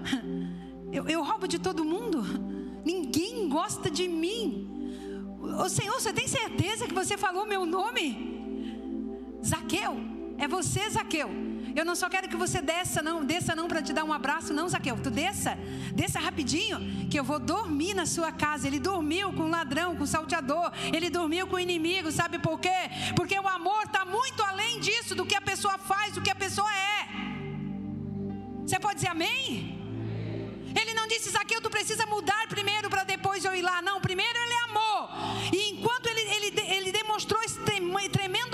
eu, eu roubo de todo mundo. Ninguém gosta de mim. Ô Senhor, você tem certeza que você falou meu nome? Zaqueu, é você, Zaqueu. Eu não só quero que você desça, não, desça não para te dar um abraço, não, Zaqueu. Tu desça, desça rapidinho, que eu vou dormir na sua casa. Ele dormiu com ladrão, com salteador. Ele dormiu com inimigo, sabe por quê? Porque o amor está muito além disso, do que a pessoa faz, do que a pessoa é. Você pode dizer amém? Ele não disse, Zaqueu, tu precisa mudar primeiro para depois eu ir lá. Não, primeiro ele amou. E enquanto ele, ele, ele demonstrou esse tremendo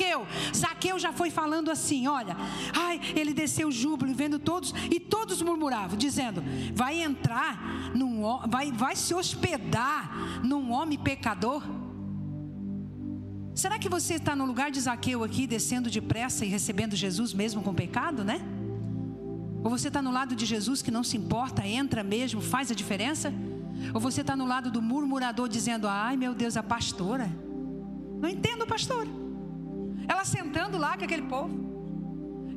Zaqueu, Zaqueu já foi falando assim: olha, ai, ele desceu júbilo, vendo todos, e todos murmuravam, dizendo: vai entrar, num, vai, vai se hospedar num homem pecador. Será que você está no lugar de Zaqueu aqui, descendo depressa e recebendo Jesus mesmo com pecado, né? Ou você está no lado de Jesus que não se importa, entra mesmo, faz a diferença? Ou você está no lado do murmurador dizendo: ai meu Deus, a pastora. Não entendo, pastor. Ela sentando lá com aquele povo.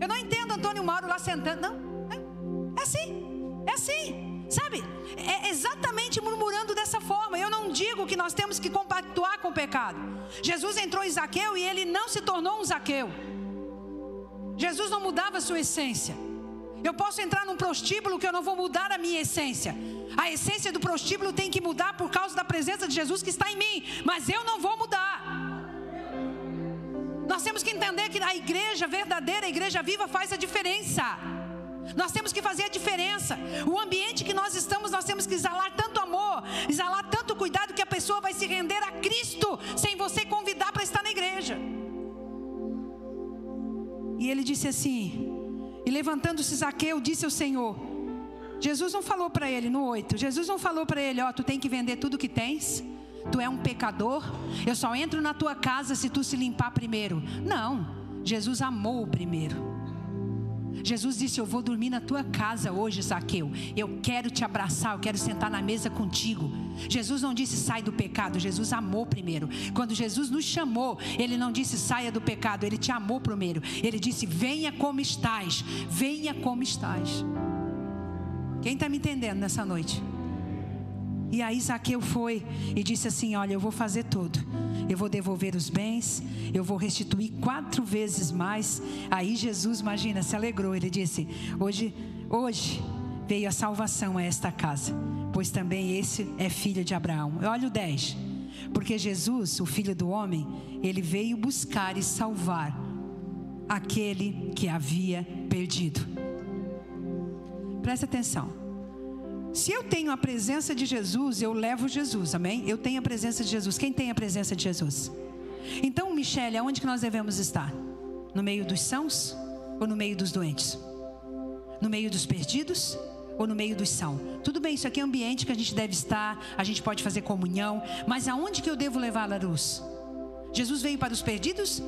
Eu não entendo Antônio Mauro lá sentando. Não. É, é assim. É assim. Sabe? É exatamente murmurando dessa forma. Eu não digo que nós temos que compactuar com o pecado. Jesus entrou em Zaqueu e ele não se tornou um Zaqueu. Jesus não mudava a sua essência. Eu posso entrar num prostíbulo que eu não vou mudar a minha essência. A essência do prostíbulo tem que mudar por causa da presença de Jesus que está em mim, mas eu não vou mudar. Nós temos que entender que a igreja verdadeira, a igreja viva faz a diferença. Nós temos que fazer a diferença. O ambiente que nós estamos, nós temos que exalar tanto amor, exalar tanto cuidado que a pessoa vai se render a Cristo sem você convidar para estar na igreja. E ele disse assim: e levantando-se Zaqueu, disse ao Senhor: Jesus não falou para ele no 8, Jesus não falou para ele: Ó, oh, tu tem que vender tudo que tens, tu é um pecador, eu só entro na tua casa se tu se limpar primeiro. Não, Jesus amou o primeiro. Jesus disse: Eu vou dormir na tua casa hoje, Zaqueu. Eu quero te abraçar, eu quero sentar na mesa contigo. Jesus não disse sai do pecado, Jesus amou primeiro. Quando Jesus nos chamou, Ele não disse saia do pecado, Ele te amou primeiro. Ele disse: Venha como estás, venha como estás. Quem está me entendendo nessa noite? E aí Zaqueu foi e disse assim: Olha, eu vou fazer tudo. Eu vou devolver os bens, eu vou restituir quatro vezes mais. Aí Jesus, imagina, se alegrou. Ele disse: Hoje, hoje veio a salvação a esta casa, pois também esse é filho de Abraão. Olha o 10. Porque Jesus, o filho do homem, ele veio buscar e salvar aquele que havia perdido. Preste atenção. Se eu tenho a presença de Jesus, eu levo Jesus, amém? Eu tenho a presença de Jesus. Quem tem a presença de Jesus? Então, Michele, aonde que nós devemos estar? No meio dos sãos ou no meio dos doentes? No meio dos perdidos ou no meio dos são? Tudo bem, isso aqui é ambiente que a gente deve estar, a gente pode fazer comunhão, mas aonde que eu devo levar a luz? Jesus veio para os perdidos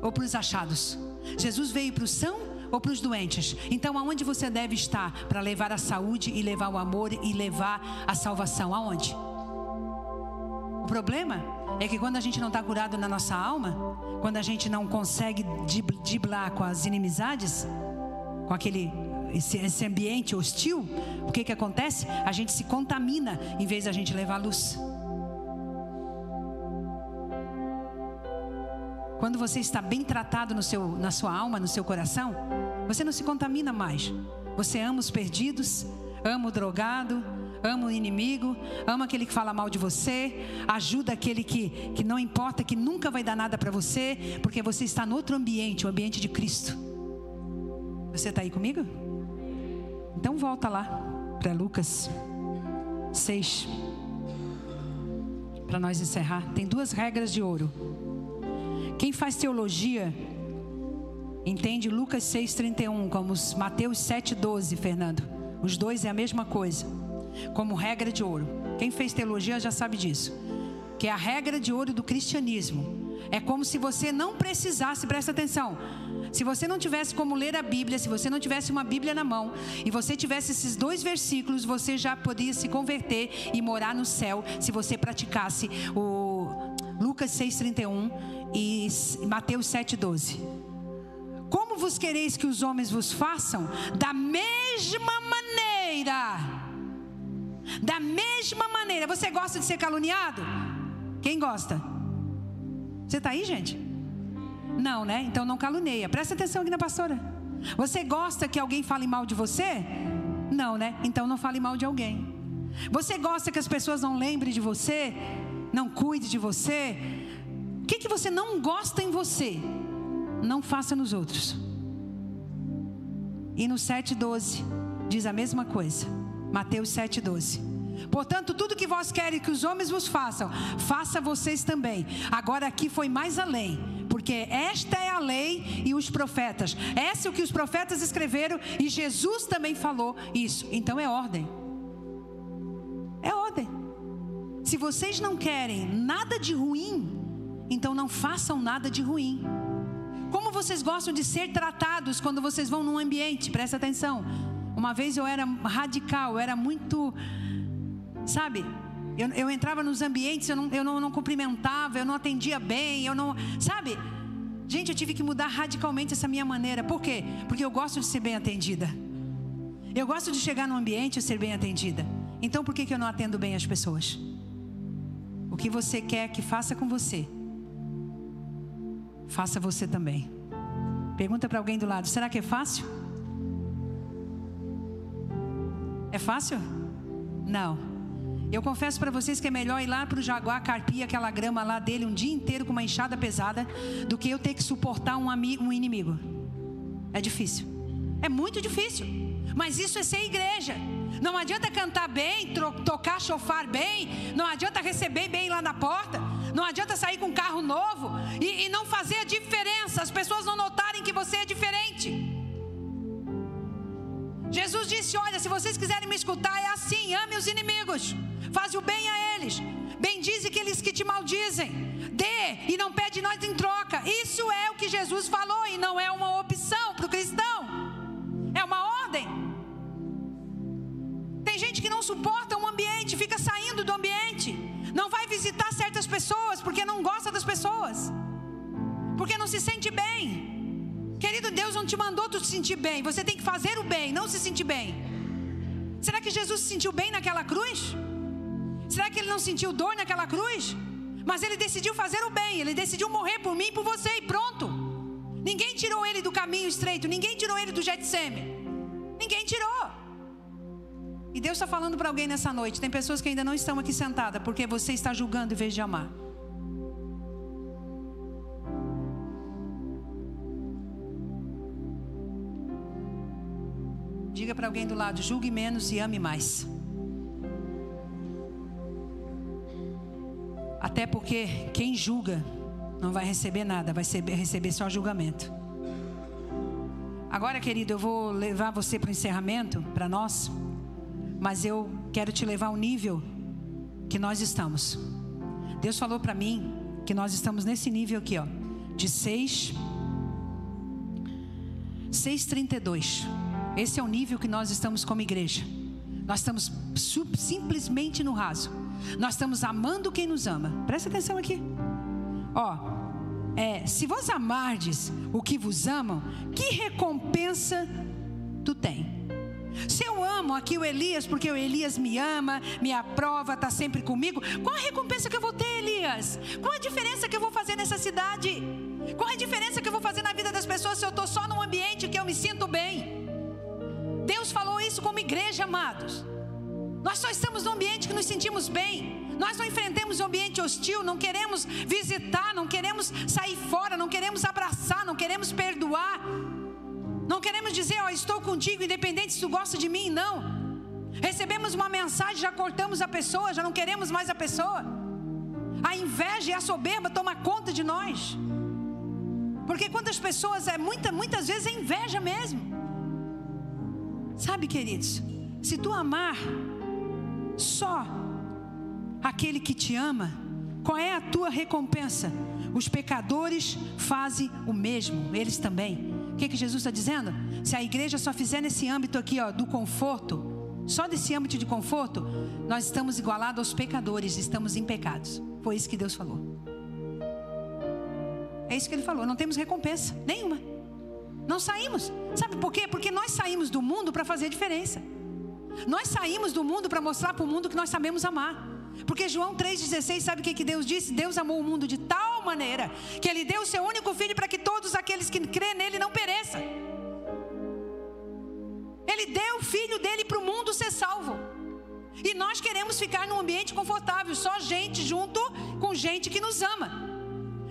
ou para os achados? Jesus veio para os são ou para os doentes. Então, aonde você deve estar para levar a saúde e levar o amor e levar a salvação? Aonde? O problema é que quando a gente não está curado na nossa alma, quando a gente não consegue driblar com as inimizades, com aquele esse, esse ambiente hostil, o que que acontece? A gente se contamina em vez da gente levar luz. Quando você está bem tratado no seu, na sua alma, no seu coração, você não se contamina mais. Você ama os perdidos, ama o drogado, ama o inimigo, ama aquele que fala mal de você, ajuda aquele que, que não importa, que nunca vai dar nada para você, porque você está no outro ambiente, o ambiente de Cristo. Você está aí comigo? Então volta lá para Lucas 6. Para nós encerrar. Tem duas regras de ouro. Quem faz teologia entende Lucas 6,31 como Mateus 7,12, Fernando. Os dois é a mesma coisa, como regra de ouro. Quem fez teologia já sabe disso. Que é a regra de ouro do cristianismo. É como se você não precisasse, presta atenção. Se você não tivesse como ler a Bíblia, se você não tivesse uma Bíblia na mão e você tivesse esses dois versículos, você já podia se converter e morar no céu se você praticasse o Lucas 6:31 e Mateus 7,12. Como vos quereis que os homens vos façam? Da mesma maneira Da mesma maneira, você gosta de ser caluniado? Quem gosta? Você está aí, gente? Não, né? Então não caluneia. Presta atenção aqui na pastora. Você gosta que alguém fale mal de você? Não, né? Então não fale mal de alguém. Você gosta que as pessoas não lembrem de você? Não cuide de você? O que, que você não gosta em você? Não faça nos outros. E no 7,12 diz a mesma coisa. Mateus 7,12. Portanto, tudo que vós querem que os homens vos façam, faça vocês também. Agora aqui foi mais além, porque esta é a lei e os profetas. Essa é o que os profetas escreveram e Jesus também falou isso. Então é ordem. É ordem. Se vocês não querem nada de ruim, então não façam nada de ruim. Como vocês gostam de ser tratados quando vocês vão num ambiente? Presta atenção. Uma vez eu era radical, eu era muito Sabe? Eu, eu entrava nos ambientes, eu, não, eu não, não cumprimentava, eu não atendia bem, eu não. Sabe? Gente, eu tive que mudar radicalmente essa minha maneira. Por quê? Porque eu gosto de ser bem atendida. Eu gosto de chegar no ambiente e ser bem atendida. Então por que, que eu não atendo bem as pessoas? O que você quer que faça com você, faça você também. Pergunta para alguém do lado: será que é fácil? É fácil? Não. Eu confesso para vocês que é melhor ir lá para o Jaguar carpir aquela grama lá dele um dia inteiro com uma enxada pesada do que eu ter que suportar um, amigo, um inimigo. É difícil. É muito difícil. Mas isso é ser igreja. Não adianta cantar bem, tocar chofar bem, não adianta receber bem lá na porta, não adianta sair com um carro novo e, e não fazer a diferença, as pessoas não notarem que você é diferente. Jesus disse: Olha, se vocês quiserem me escutar, é assim: ame os inimigos, faz o bem a eles, bendize aqueles que te maldizem, dê e não pede nada em troca. Isso é o que Jesus falou e não é uma opção para o cristão, é uma que não suporta um ambiente, fica saindo do ambiente, não vai visitar certas pessoas porque não gosta das pessoas, porque não se sente bem. Querido, Deus não te mandou tu se sentir bem. Você tem que fazer o bem, não se sentir bem. Será que Jesus se sentiu bem naquela cruz? Será que ele não sentiu dor naquela cruz? Mas ele decidiu fazer o bem, ele decidiu morrer por mim e por você e pronto. Ninguém tirou ele do caminho estreito, ninguém tirou ele do Getseme. Ninguém tirou. E Deus está falando para alguém nessa noite. Tem pessoas que ainda não estão aqui sentadas porque você está julgando em vez de amar. Diga para alguém do lado: julgue menos e ame mais. Até porque quem julga não vai receber nada, vai receber só julgamento. Agora, querido, eu vou levar você para o encerramento, para nós, mas eu quero te levar ao nível que nós estamos. Deus falou para mim que nós estamos nesse nível aqui, ó, de 6 632. Esse é o nível que nós estamos como igreja. Nós estamos simplesmente no raso. Nós estamos amando quem nos ama. Presta atenção aqui. Ó, é, se vos amardes o que vos amam, que recompensa tu tem? Se eu amo aqui o Elias, porque o Elias me ama, me aprova, está sempre comigo, qual a recompensa que eu vou ter, Elias? Qual a diferença que eu vou fazer nessa cidade? Qual a diferença que eu vou fazer na vida das pessoas se eu estou só num ambiente que eu me sinto bem? Deus falou isso como igreja, amados. Nós só estamos num ambiente que nos sentimos bem. Nós não enfrentamos um ambiente hostil, não queremos visitar, não queremos sair fora, não queremos abraçar, não queremos perdoar. Não queremos dizer, ó, oh, estou contigo, independente se tu gosta de mim, não. Recebemos uma mensagem, já cortamos a pessoa, já não queremos mais a pessoa. A inveja e a soberba tomam conta de nós. Porque quantas pessoas, é muita, muitas vezes é inveja mesmo. Sabe, queridos, se tu amar só aquele que te ama, qual é a tua recompensa? Os pecadores fazem o mesmo, eles também. Que, que Jesus está dizendo? Se a igreja só fizer nesse âmbito aqui, ó, do conforto, só desse âmbito de conforto, nós estamos igualados aos pecadores, estamos em pecados. Foi isso que Deus falou. É isso que ele falou. Não temos recompensa nenhuma. Não saímos. Sabe por quê? Porque nós saímos do mundo para fazer diferença. Nós saímos do mundo para mostrar para o mundo que nós sabemos amar. Porque João 3,16, sabe o que, que Deus disse? Deus amou o mundo de tal maneira que Ele deu o seu único filho para que todos aqueles que crêem nele não pereçam. Ele deu o filho dele para o mundo ser salvo. E nós queremos ficar num ambiente confortável, só gente junto com gente que nos ama.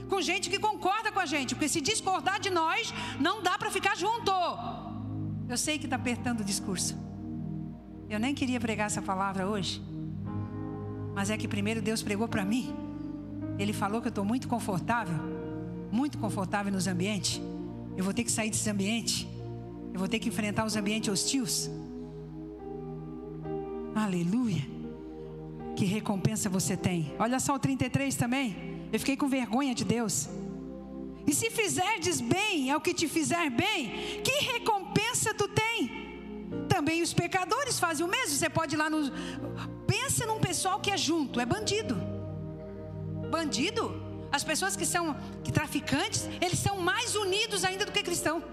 Com gente que concorda com a gente, porque se discordar de nós, não dá para ficar junto. Eu sei que está apertando o discurso. Eu nem queria pregar essa palavra hoje. Mas é que primeiro Deus pregou para mim. Ele falou que eu estou muito confortável, muito confortável nos ambientes. Eu vou ter que sair desse ambiente. Eu vou ter que enfrentar os ambientes hostis. Aleluia. Que recompensa você tem. Olha só o 33 também. Eu fiquei com vergonha de Deus. E se fizerdes bem ao que te fizer bem, que recompensa tu tem? Também os pecadores fazem o mesmo. Você pode ir lá no. Pensa num pessoal que é junto, é bandido. Bandido? As pessoas que são que traficantes, eles são mais unidos ainda do que cristão.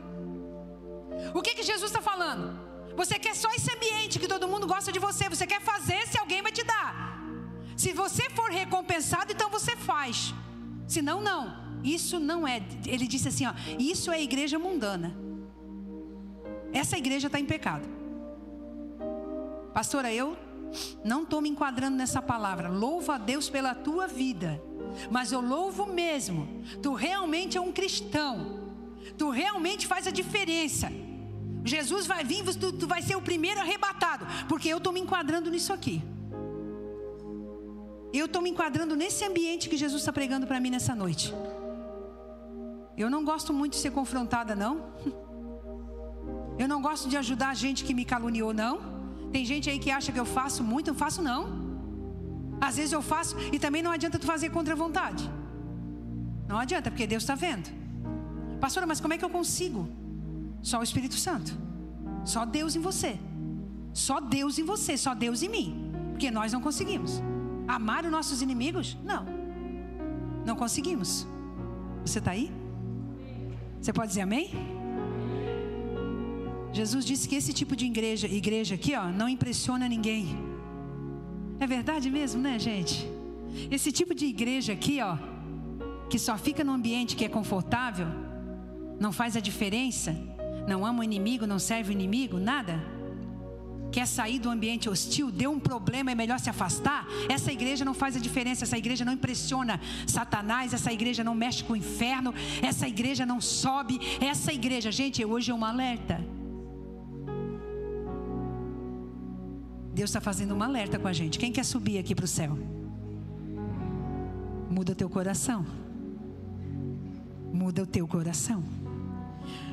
O que, que Jesus está falando? Você quer só esse ambiente que todo mundo gosta de você. Você quer fazer se alguém vai te dar. Se você for recompensado, então você faz. Se não, não. Isso não é. Ele disse assim: ó, isso é igreja mundana. Essa igreja está em pecado. Pastora, eu não estou me enquadrando nessa palavra. Louvo a Deus pela tua vida. Mas eu louvo mesmo. Tu realmente é um cristão. Tu realmente faz a diferença. Jesus vai vir, tu, tu vai ser o primeiro arrebatado. Porque eu estou me enquadrando nisso aqui. Eu estou me enquadrando nesse ambiente que Jesus está pregando para mim nessa noite. Eu não gosto muito de ser confrontada, não. Eu não gosto de ajudar a gente que me caluniou, não. Tem gente aí que acha que eu faço muito, eu faço não. Às vezes eu faço e também não adianta tu fazer contra a vontade. Não adianta, porque Deus está vendo. Pastora, mas como é que eu consigo? Só o Espírito Santo. Só Deus em você. Só Deus em você, só Deus em mim. Porque nós não conseguimos. Amar os nossos inimigos? Não. Não conseguimos. Você está aí? Você pode dizer amém? Jesus disse que esse tipo de igreja, igreja aqui, ó, não impressiona ninguém. É verdade mesmo, né, gente? Esse tipo de igreja aqui, ó, que só fica no ambiente que é confortável, não faz a diferença, não ama o inimigo, não serve o inimigo, nada. Quer sair do ambiente hostil, deu um problema, é melhor se afastar. Essa igreja não faz a diferença, essa igreja não impressiona Satanás, essa igreja não mexe com o inferno, essa igreja não sobe. Essa igreja, gente, hoje é um alerta. Deus está fazendo um alerta com a gente. Quem quer subir aqui para o céu? Muda teu coração. Muda o teu coração.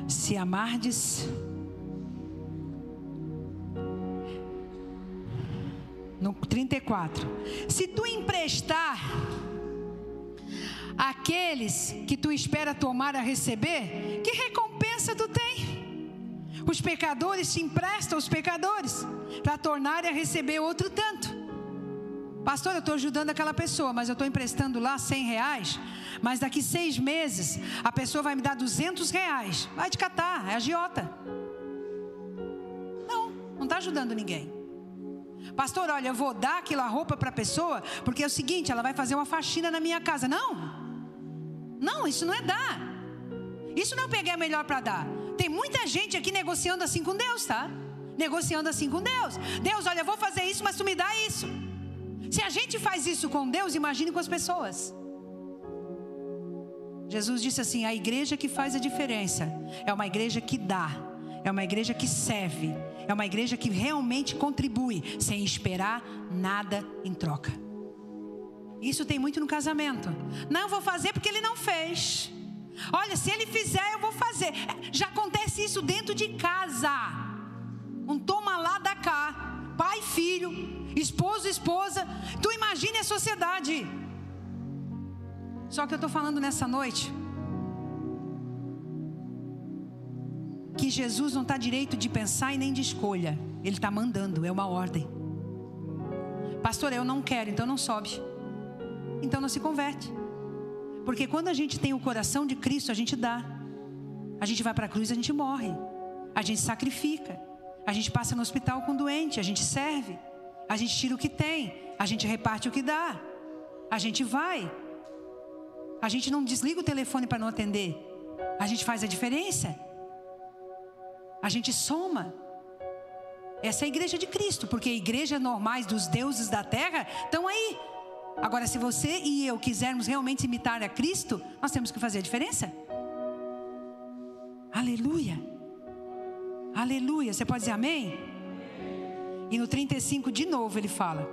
Se amardes. No 34. Se tu emprestar aqueles que tu espera tomar a receber, que recompensa tu tem? Os pecadores te emprestam os pecadores para tornarem a receber outro tanto. Pastor, eu estou ajudando aquela pessoa, mas eu estou emprestando lá 100 reais. Mas daqui seis meses a pessoa vai me dar 200 reais. Vai te catar, é agiota. Não, não está ajudando ninguém. Pastor, olha, eu vou dar aquela roupa para a pessoa, porque é o seguinte, ela vai fazer uma faxina na minha casa. Não, não, isso não é dar. Isso não é pegar melhor para dar. Tem muita gente aqui negociando assim com Deus, tá? Negociando assim com Deus. Deus, olha, eu vou fazer isso, mas tu me dá isso. Se a gente faz isso com Deus, imagine com as pessoas. Jesus disse assim: a igreja que faz a diferença é uma igreja que dá, é uma igreja que serve, é uma igreja que realmente contribui, sem esperar nada em troca. Isso tem muito no casamento. Não vou fazer porque ele não fez. Olha, se ele fizer, eu vou fazer. Já acontece isso dentro de casa. Um toma lá da cá. Pai, filho, esposo, esposa. Tu imagine a sociedade. Só que eu estou falando nessa noite. Que Jesus não está direito de pensar e nem de escolha. Ele está mandando, é uma ordem. Pastor, eu não quero, então não sobe. Então não se converte. Porque quando a gente tem o coração de Cristo, a gente dá. A gente vai para a cruz, a gente morre. A gente sacrifica. A gente passa no hospital com doente, a gente serve, a gente tira o que tem, a gente reparte o que dá, a gente vai. A gente não desliga o telefone para não atender, a gente faz a diferença, a gente soma. Essa é a igreja de Cristo, porque igrejas normais dos deuses da terra estão aí. Agora, se você e eu quisermos realmente imitar a Cristo, nós temos que fazer a diferença. Aleluia. Aleluia. Você pode dizer amém? E no 35 de novo ele fala.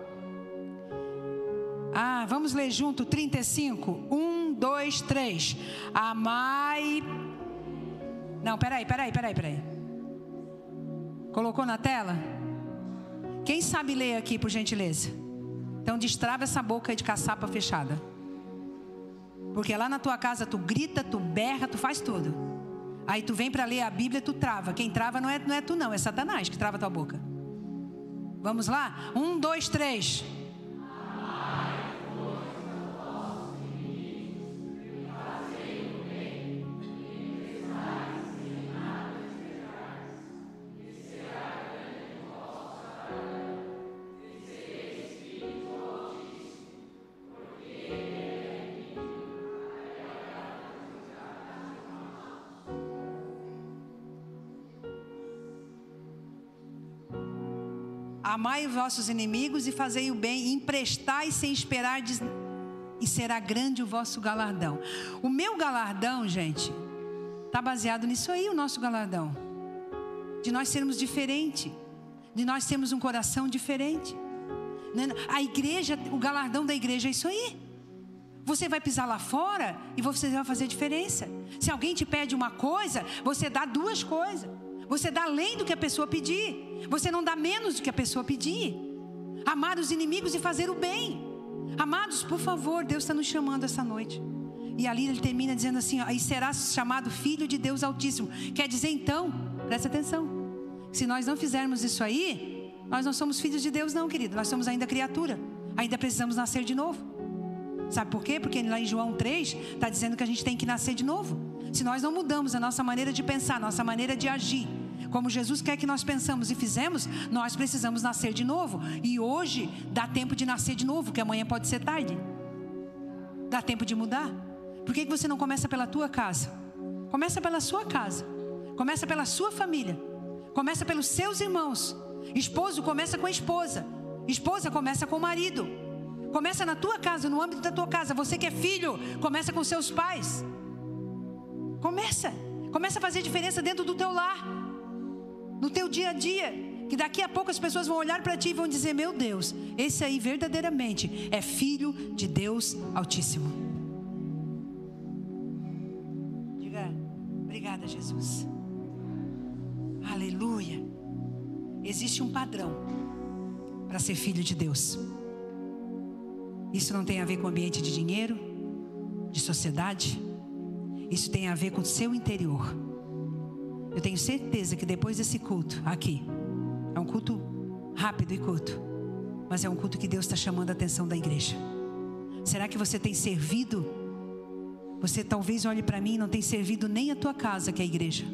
Ah, vamos ler junto 35. Um, dois, três. Amai. Não, peraí, peraí, peraí, peraí. Colocou na tela? Quem sabe ler aqui, por gentileza? Então destrava essa boca de caçapa fechada. Porque lá na tua casa tu grita, tu berra, tu faz tudo. Aí tu vem para ler a Bíblia, tu trava. Quem trava não é, não é tu, não, é Satanás que trava tua boca. Vamos lá? Um, dois, três. Amai os vossos inimigos e fazei o bem, e emprestai sem esperar, e será grande o vosso galardão. O meu galardão, gente, está baseado nisso aí, o nosso galardão. De nós sermos diferentes, de nós termos um coração diferente. Né? A igreja, o galardão da igreja é isso aí. Você vai pisar lá fora e você vai fazer diferença. Se alguém te pede uma coisa, você dá duas coisas. Você dá além do que a pessoa pedir. Você não dá menos do que a pessoa pedir. Amar os inimigos e fazer o bem. Amados, por favor, Deus está nos chamando essa noite. E ali ele termina dizendo assim: ó, e será chamado filho de Deus Altíssimo. Quer dizer então, presta atenção, se nós não fizermos isso aí, nós não somos filhos de Deus, não, querido. Nós somos ainda criatura. Ainda precisamos nascer de novo. Sabe por quê? Porque lá em João 3 está dizendo que a gente tem que nascer de novo. Se nós não mudamos a nossa maneira de pensar, nossa maneira de agir, como Jesus quer que nós pensamos e fizemos, nós precisamos nascer de novo. E hoje dá tempo de nascer de novo, que amanhã pode ser tarde. Dá tempo de mudar. Por que você não começa pela tua casa? Começa pela sua casa. Começa pela sua família. Começa pelos seus irmãos. Esposo começa com a esposa. Esposa começa com o marido. Começa na tua casa, no âmbito da tua casa. Você que é filho, começa com seus pais. Começa. Começa a fazer diferença dentro do teu lar no teu dia a dia. Que daqui a pouco as pessoas vão olhar para ti e vão dizer: Meu Deus, esse aí verdadeiramente é filho de Deus Altíssimo. Diga, obrigada, Jesus. Aleluia. Existe um padrão para ser filho de Deus. Isso não tem a ver com ambiente de dinheiro, de sociedade. Isso tem a ver com o seu interior. Eu tenho certeza que depois desse culto aqui, é um culto rápido e curto, mas é um culto que Deus está chamando a atenção da igreja. Será que você tem servido? Você talvez olhe para mim e não tem servido nem a tua casa, que é a igreja.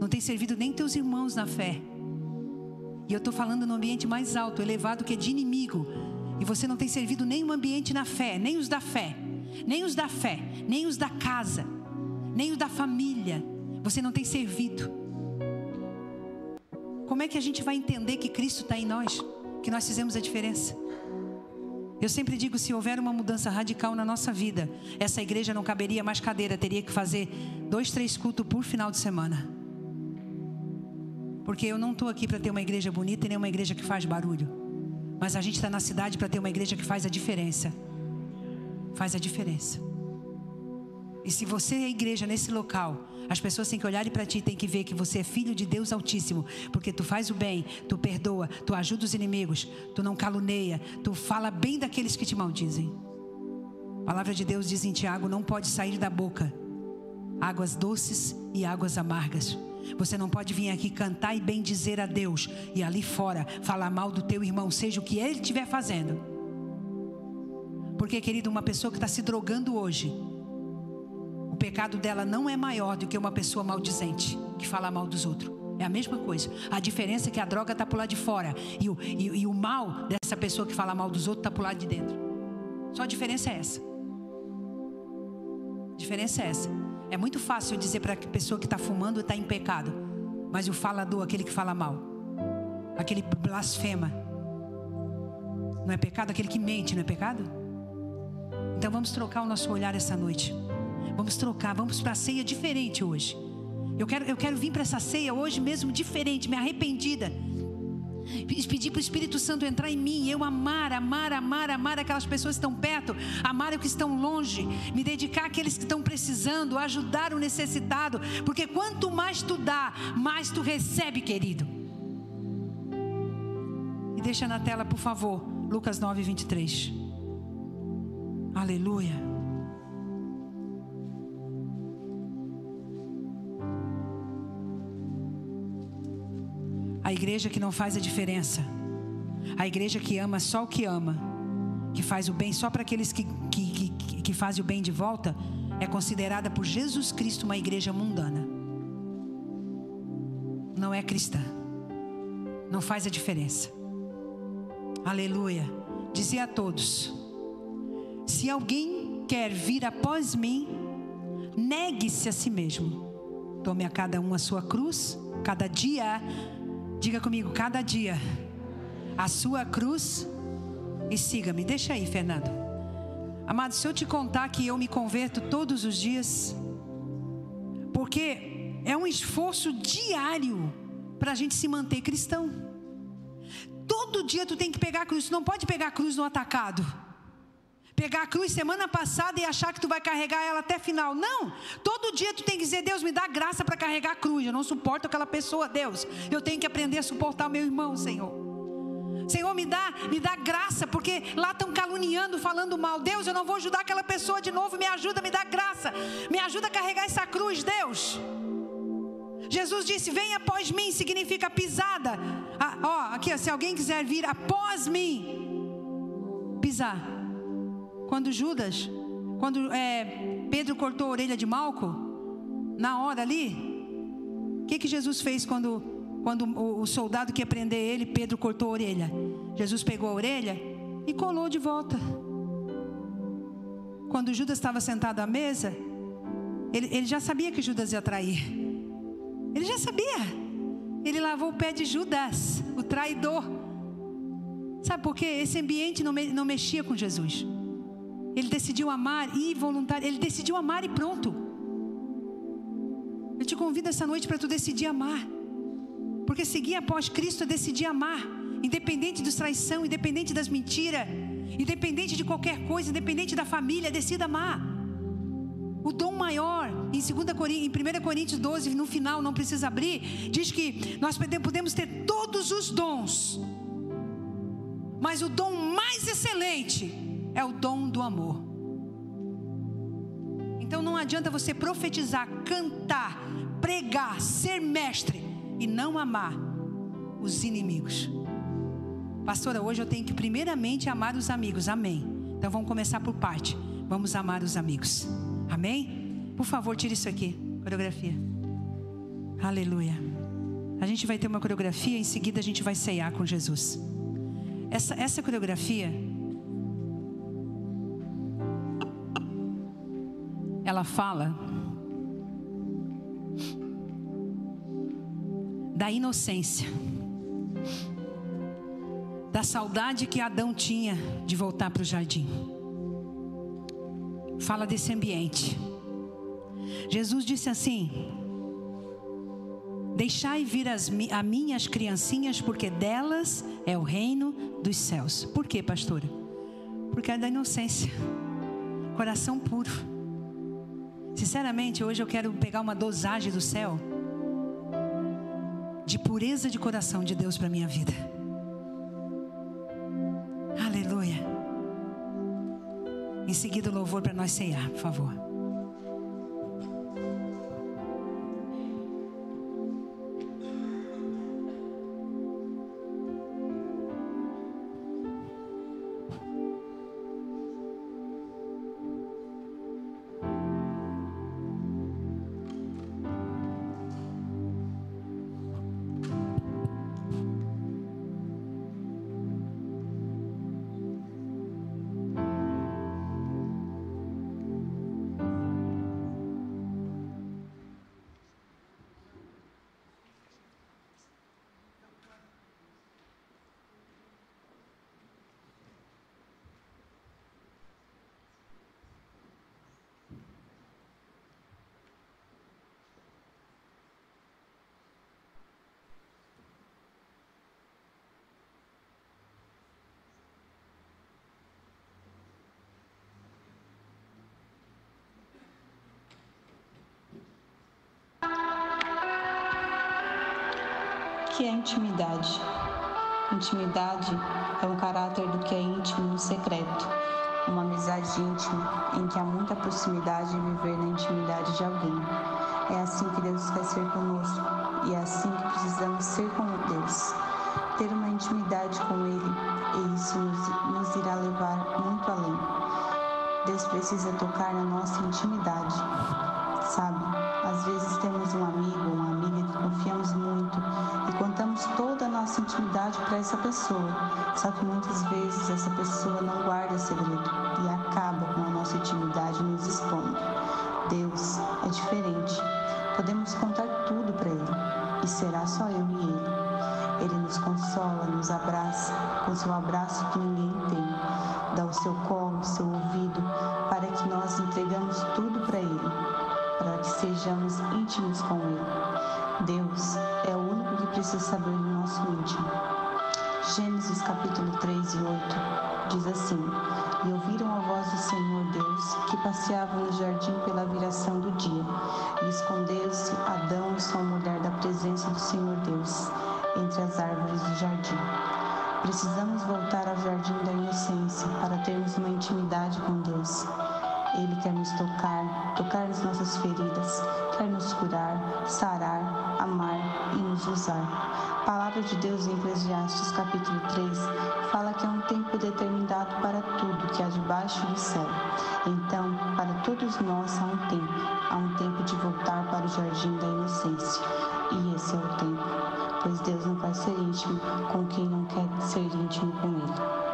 Não tem servido nem teus irmãos na fé. E eu estou falando no ambiente mais alto, elevado, que é de inimigo. E você não tem servido nem o ambiente na fé, nem os da fé, nem os da fé, nem os da casa, nem os da família, você não tem servido. Como é que a gente vai entender que Cristo está em nós? Que nós fizemos a diferença? Eu sempre digo: se houver uma mudança radical na nossa vida, essa igreja não caberia mais cadeira, teria que fazer dois, três cultos por final de semana. Porque eu não estou aqui para ter uma igreja bonita e nem uma igreja que faz barulho. Mas a gente está na cidade para ter uma igreja que faz a diferença. Faz a diferença. E se você é igreja nesse local, as pessoas têm que olhar para ti e têm que ver que você é filho de Deus Altíssimo, porque tu faz o bem, tu perdoa, tu ajuda os inimigos, tu não caluneia, tu fala bem daqueles que te maldizem. A palavra de Deus diz em Tiago: não pode sair da boca águas doces e águas amargas. Você não pode vir aqui cantar e bem dizer a Deus e ali fora falar mal do teu irmão, seja o que ele estiver fazendo. Porque, querido, uma pessoa que está se drogando hoje, o pecado dela não é maior do que uma pessoa maldizente que fala mal dos outros. É a mesma coisa. A diferença é que a droga está por lá de fora e o, e, e o mal dessa pessoa que fala mal dos outros está por lá de dentro. Só a diferença é essa. A diferença é essa. É muito fácil dizer para a pessoa que está fumando está em pecado, mas o falador, aquele que fala mal, aquele blasfema, não é pecado? Aquele que mente, não é pecado? Então vamos trocar o nosso olhar essa noite. Vamos trocar, vamos para a ceia diferente hoje. Eu quero, eu quero vir para essa ceia hoje mesmo diferente, me arrependida. Pedir para o Espírito Santo entrar em mim, eu amar, amar, amar, amar aquelas pessoas que estão perto, amar os que estão longe, me dedicar àqueles que estão precisando, ajudar o necessitado, porque quanto mais tu dá, mais tu recebe, querido. E deixa na tela, por favor, Lucas 9, 23. Aleluia. A igreja que não faz a diferença. A igreja que ama só o que ama. Que faz o bem só para aqueles que, que, que, que fazem o bem de volta. É considerada por Jesus Cristo uma igreja mundana. Não é cristã. Não faz a diferença. Aleluia. Dizia a todos: Se alguém quer vir após mim, negue-se a si mesmo. Tome a cada um a sua cruz, cada dia Diga comigo, cada dia, a sua cruz e siga-me. Deixa aí, Fernando. Amado, se eu te contar que eu me converto todos os dias, porque é um esforço diário para a gente se manter cristão. Todo dia tu tem que pegar a cruz, tu não pode pegar a cruz no atacado pegar a cruz semana passada e achar que tu vai carregar ela até final. Não! Todo dia tu tem que dizer, Deus, me dá graça para carregar a cruz. Eu não suporto aquela pessoa, Deus. Eu tenho que aprender a suportar o meu irmão, Senhor. Senhor, me dá, me dá graça, porque lá estão caluniando, falando mal. Deus, eu não vou ajudar aquela pessoa de novo. Me ajuda, me dá graça. Me ajuda a carregar essa cruz, Deus. Jesus disse: Venha após mim, significa pisada. Ah, ó, aqui, ó, se alguém quiser vir após mim, pisar. Quando Judas, quando é, Pedro cortou a orelha de Malco, na hora ali, o que, que Jesus fez quando, quando o, o soldado que ia prender ele, Pedro cortou a orelha? Jesus pegou a orelha e colou de volta. Quando Judas estava sentado à mesa, ele, ele já sabia que Judas ia trair. Ele já sabia. Ele lavou o pé de Judas, o traidor. Sabe por quê? Esse ambiente não, não mexia com Jesus. Ele decidiu amar e voluntário, ele decidiu amar e pronto. Eu te convido essa noite para tu decidir amar. Porque seguir após Cristo é decidir amar, independente dos traição, independente das mentiras, independente de qualquer coisa, independente da família, decida amar. O dom maior, em, 2 Coríntios, em 1 Coríntios 12, no final, não precisa abrir, diz que nós podemos ter todos os dons, mas o dom mais excelente é o dom do amor. Então não adianta você profetizar, cantar, pregar, ser mestre e não amar os inimigos. Pastora, hoje eu tenho que primeiramente amar os amigos. Amém. Então vamos começar por parte. Vamos amar os amigos. Amém? Por favor, tire isso aqui. Coreografia. Aleluia. A gente vai ter uma coreografia, em seguida a gente vai ceiar com Jesus. Essa, essa coreografia ela fala da inocência, da saudade que Adão tinha de voltar para o jardim. Fala desse ambiente. Jesus disse assim: Deixai vir as, a minhas criancinhas, porque delas é o reino dos céus. Por quê, pastora? Porque é da inocência, coração puro. Sinceramente, hoje eu quero pegar uma dosagem do céu de pureza de coração de Deus para minha vida. Aleluia. Em seguida, louvor para nós ceiar, por favor. Que é intimidade? Intimidade é um caráter do que é íntimo e secreto, uma amizade íntima em que há muita proximidade e viver na intimidade de alguém. É assim que Deus quer ser conosco e é assim que precisamos ser com Deus. Ter uma intimidade com Ele e isso nos, nos irá levar muito além. Deus precisa tocar na nossa intimidade, sabe? Às vezes temos um amigo, confiamos muito e contamos toda a nossa intimidade para essa pessoa. Só que muitas vezes essa pessoa não guarda segredo e acaba com a nossa intimidade nos expondo. Deus é diferente. Podemos contar tudo para Ele e será só eu e Ele. Ele nos consola, nos abraça com seu abraço que ninguém tem. Dá o seu colo, seu ouvido, para que nós entregamos tudo para Ele, para que sejamos íntimos com Ele. Deus é o único que precisa saber do nosso íntimo. Gênesis capítulo 3 e 8 diz assim: E ouviram a voz do Senhor Deus, que passeava no jardim pela viração do dia. E escondeu-se Adão e sua mulher da presença do Senhor Deus, entre as árvores do jardim. Precisamos voltar ao jardim da inocência para termos uma intimidade com Deus. Ele quer nos tocar, tocar as nossas feridas, quer nos curar, sarar, amar e nos usar. A palavra de Deus em Eclesiastes capítulo 3 fala que há um tempo determinado para tudo que há debaixo do céu. Então, para todos nós há um tempo, há um tempo de voltar para o jardim da inocência. E esse é o tempo, pois Deus não vai ser íntimo com quem não quer ser íntimo com Ele.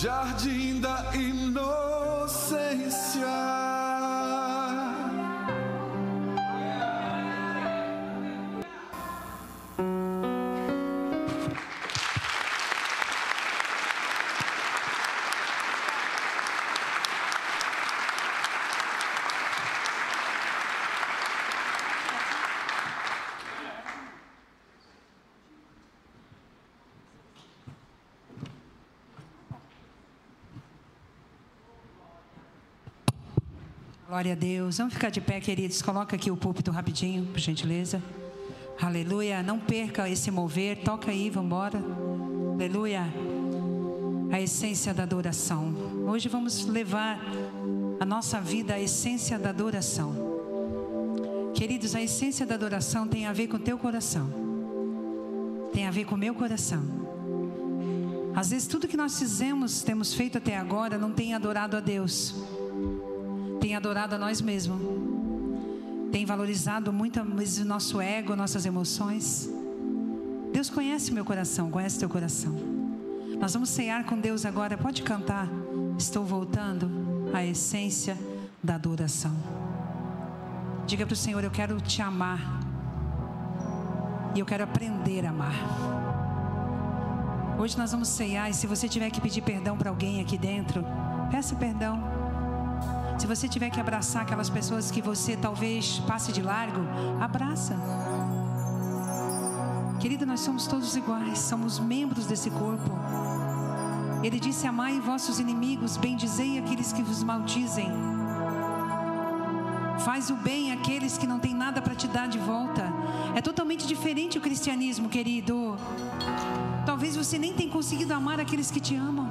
Jardim da inocência. Glória a Deus. Vamos ficar de pé, queridos. Coloca aqui o púlpito rapidinho, por gentileza. Aleluia. Não perca esse mover. Toca aí, vamos embora. Aleluia. A essência da adoração. Hoje vamos levar a nossa vida à essência da adoração. Queridos, a essência da adoração tem a ver com o teu coração. Tem a ver com o meu coração. Às vezes tudo que nós fizemos, temos feito até agora, não tem adorado a Deus tem adorado a nós mesmos, tem valorizado muito o nosso ego, nossas emoções. Deus conhece meu coração, conhece teu coração. Nós vamos cear com Deus agora. Pode cantar. Estou voltando à essência da adoração. Diga para o Senhor: Eu quero te amar. E eu quero aprender a amar. Hoje nós vamos ceiar. E se você tiver que pedir perdão para alguém aqui dentro, peça perdão. Se você tiver que abraçar aquelas pessoas que você talvez passe de largo, abraça. Querida, nós somos todos iguais, somos membros desse corpo. Ele disse: Amai vossos inimigos, bendizei aqueles que vos maldizem. Faz o bem àqueles que não têm nada para te dar de volta. É totalmente diferente o cristianismo, querido. Talvez você nem tenha conseguido amar aqueles que te amam.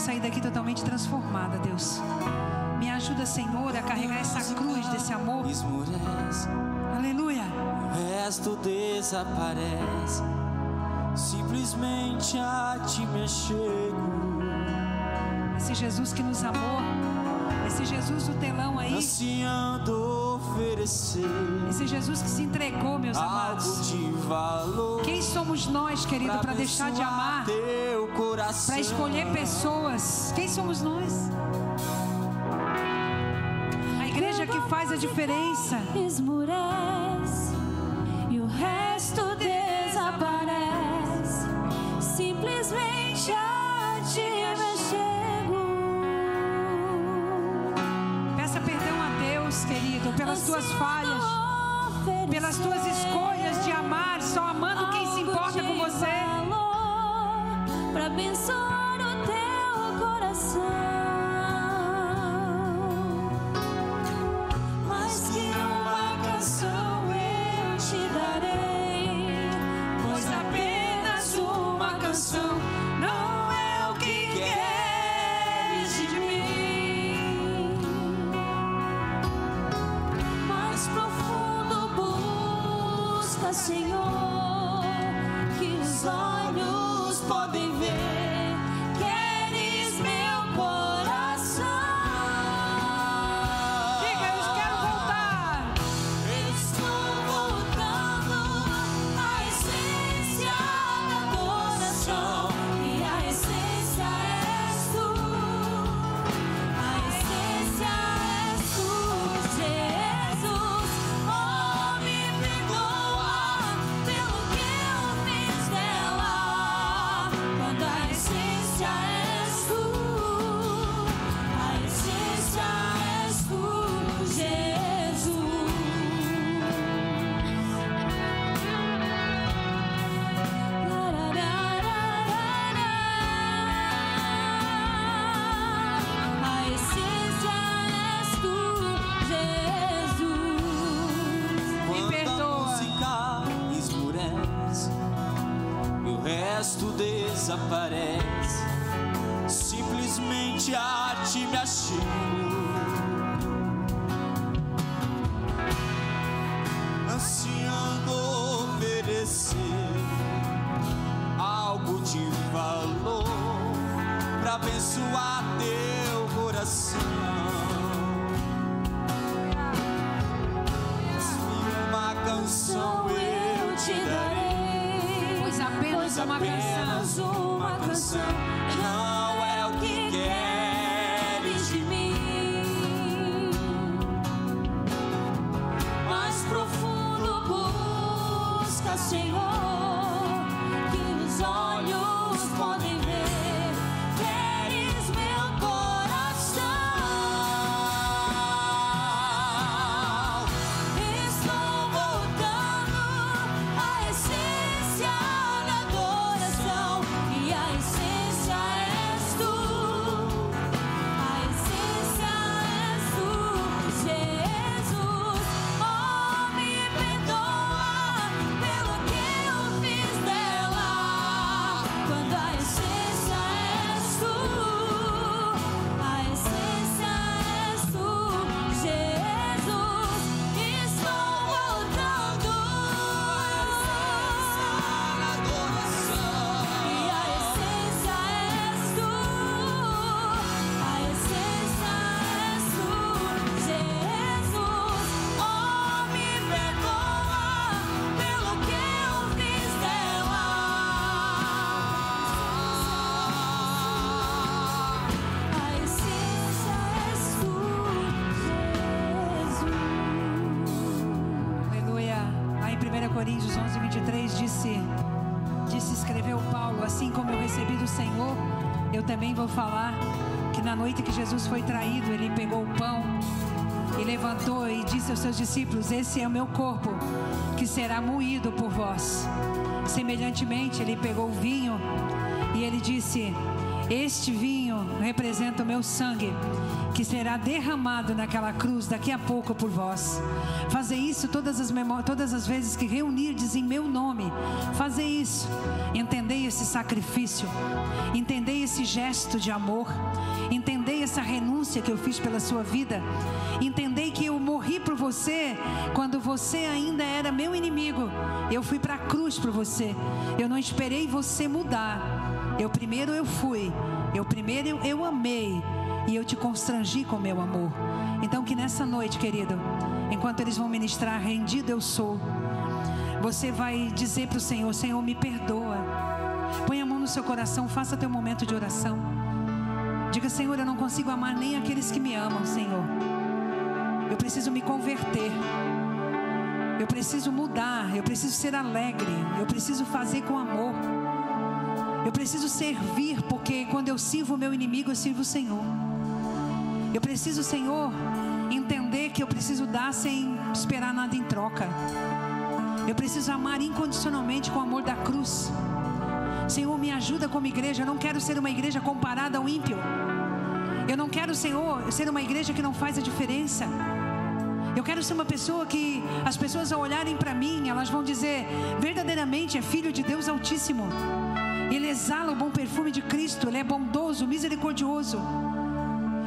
Sair daqui totalmente transformada, Deus. Me ajuda, Senhor, a carregar essa cruz desse amor. Esmurece, Aleluia. o resto desaparece. Simplesmente a ti me chego. Esse Jesus que nos amou. Esse Jesus do telão aí. Ansiando oferecer Esse Jesus que se entregou, meus amados. de valor. Quem somos nós, querido, para deixar de amar? Para escolher pessoas. Quem somos nós? A igreja que faz a diferença. esmurece e o resto desaparece. Simplesmente a ti me chego. Peça perdão a Deus, querido, pelas tuas falhas, pelas tuas escolhas de amar, 23 disse, disse, escreveu Paulo, assim como eu recebi do Senhor, eu também vou falar que na noite que Jesus foi traído, ele pegou o pão e levantou e disse aos seus discípulos: Esse é o meu corpo que será moído por vós. Semelhantemente, ele pegou o vinho e ele disse: Este vinho representa o meu sangue que será derramado naquela cruz daqui a pouco por vós. Fazer isso todas as, todas as vezes que reunirdes em meu nome. Fazer isso. Entendei esse sacrifício. Entendei esse gesto de amor. Entendei essa renúncia que eu fiz pela sua vida. Entendei que eu morri por você quando você ainda era meu inimigo. Eu fui para a cruz por você. Eu não esperei você mudar. Eu primeiro eu fui. Eu primeiro eu, eu amei e eu te constrangi com meu amor. Então que nessa noite, querido, enquanto eles vão ministrar, rendido eu sou. Você vai dizer para o Senhor: Senhor, me perdoa. Põe a mão no seu coração, faça teu momento de oração. Diga, Senhor, eu não consigo amar nem aqueles que me amam, Senhor. Eu preciso me converter. Eu preciso mudar. Eu preciso ser alegre. Eu preciso fazer com amor. Eu preciso servir, porque quando eu sirvo o meu inimigo, eu sirvo o Senhor. Eu preciso, Senhor, entender que eu preciso dar sem esperar nada em troca. Eu preciso amar incondicionalmente com o amor da cruz. Senhor, me ajuda como igreja. Eu não quero ser uma igreja comparada ao ímpio. Eu não quero, Senhor, ser uma igreja que não faz a diferença. Eu quero ser uma pessoa que as pessoas ao olharem para mim, elas vão dizer: verdadeiramente é filho de Deus Altíssimo. Ele exala o bom perfume de Cristo, ele é bondoso, misericordioso.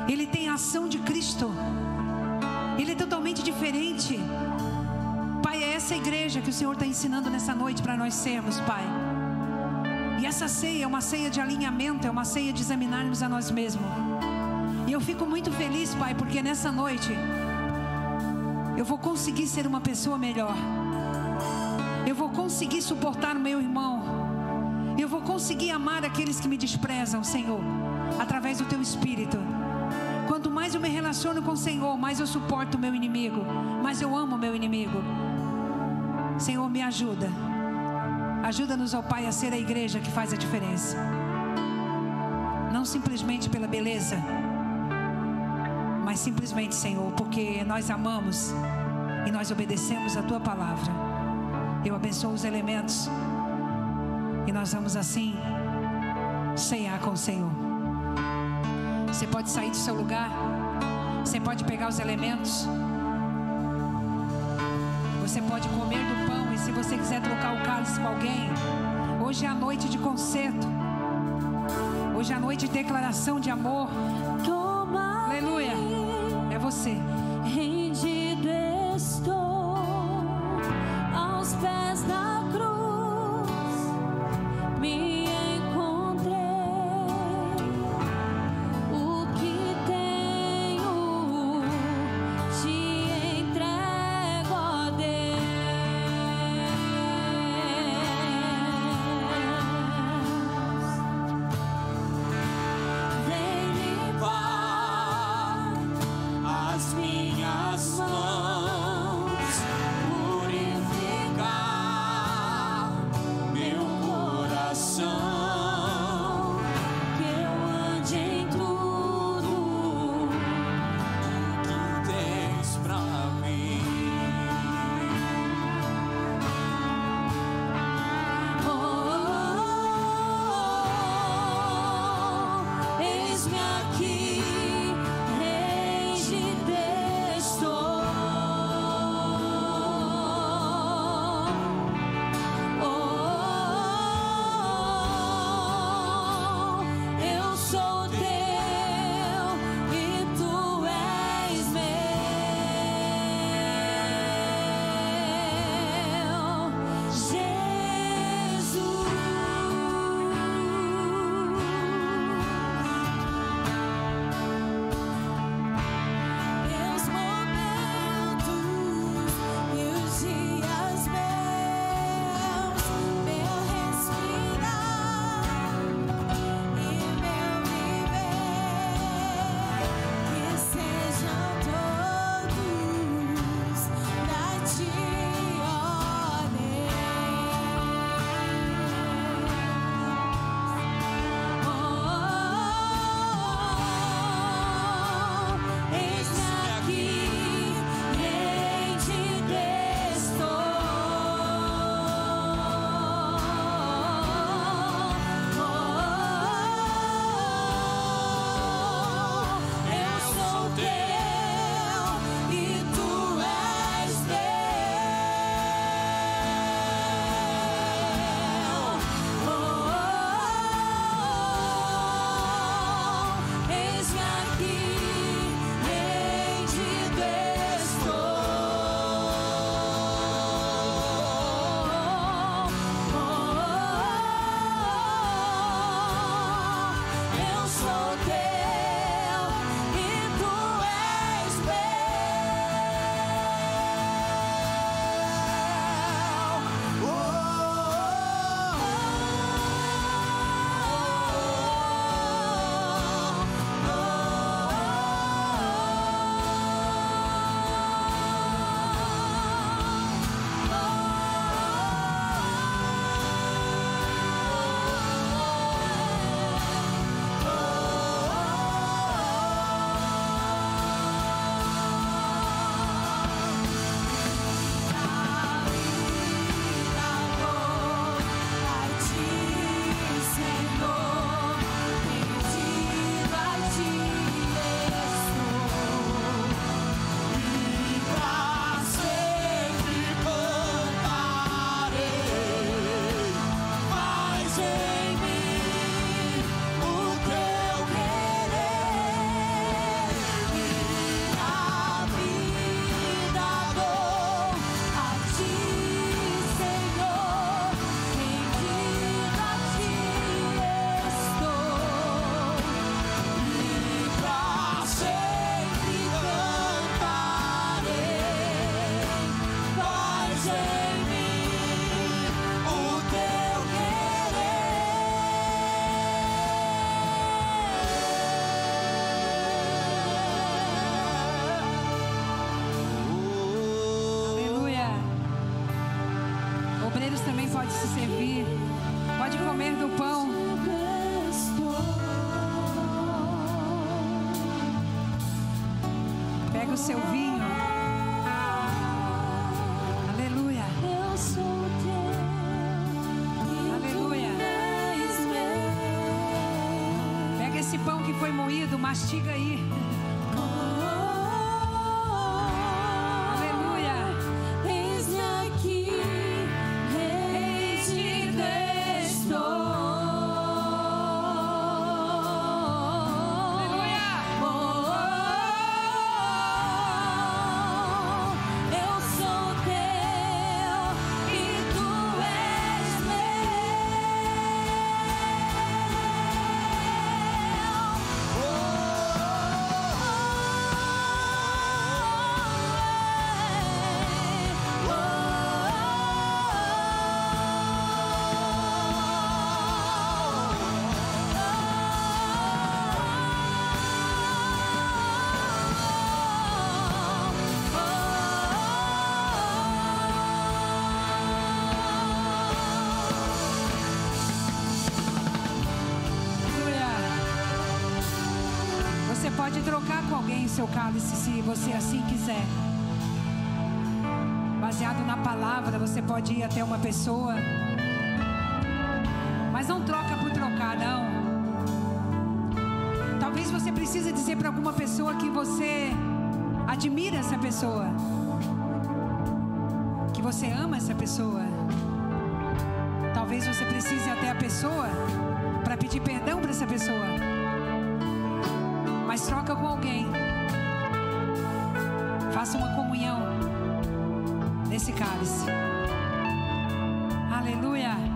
Ele tem a ação de Cristo. Ele é totalmente diferente. Pai, é essa igreja que o Senhor está ensinando nessa noite para nós sermos, Pai. E essa ceia é uma ceia de alinhamento, é uma ceia de examinarmos a nós mesmos. E eu fico muito feliz, Pai, porque nessa noite eu vou conseguir ser uma pessoa melhor. Eu vou conseguir suportar o meu irmão. Eu vou conseguir amar aqueles que me desprezam, Senhor, através do teu espírito. Eu me relaciono com o Senhor, mais eu suporto o meu inimigo, mais eu amo o meu inimigo. Senhor, me ajuda. Ajuda-nos, ó Pai, a ser a igreja que faz a diferença. Não simplesmente pela beleza, mas simplesmente, Senhor, porque nós amamos e nós obedecemos a tua palavra. Eu abençoo os elementos e nós vamos assim ceiar com o Senhor. Você pode sair do seu lugar, você pode pegar os elementos, você pode comer do pão e se você quiser trocar o cálice com alguém, hoje é a noite de concerto, hoje é a noite de declaração de amor. Toma Aleluia, é você. mastiga aí. seu cálice se você assim quiser. Baseado na palavra, você pode ir até uma pessoa. Mas não troca por trocar, não. Talvez você precise dizer para alguma pessoa que você admira essa pessoa. Que você ama essa pessoa. Talvez você precise até a pessoa para pedir perdão para essa pessoa mas troca com alguém Faça uma comunhão nesse cálice. Aleluia.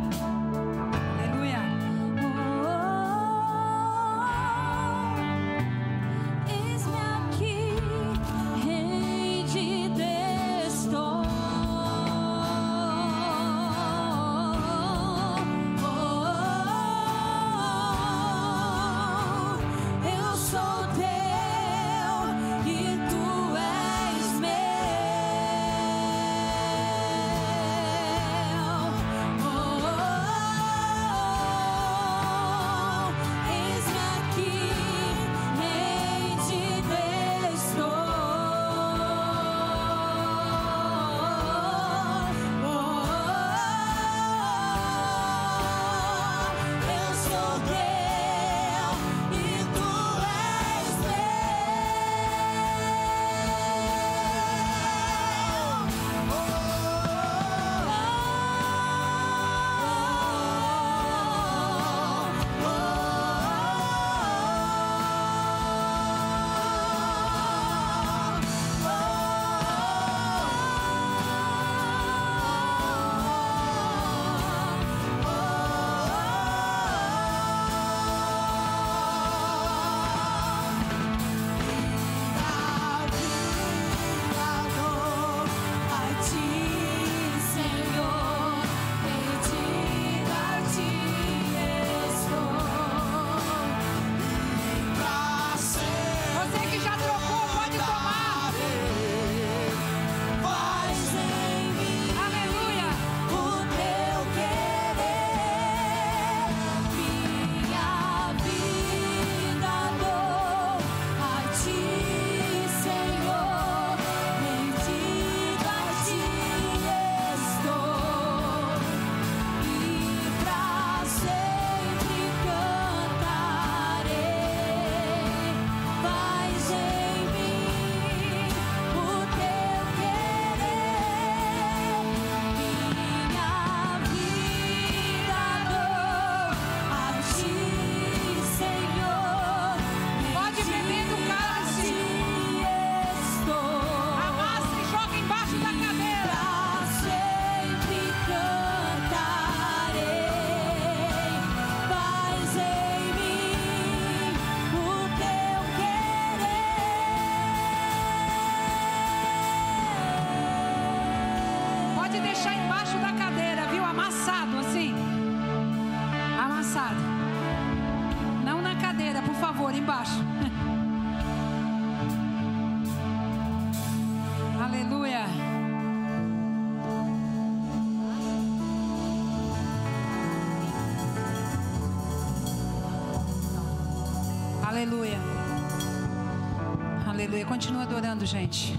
continua adorando, gente.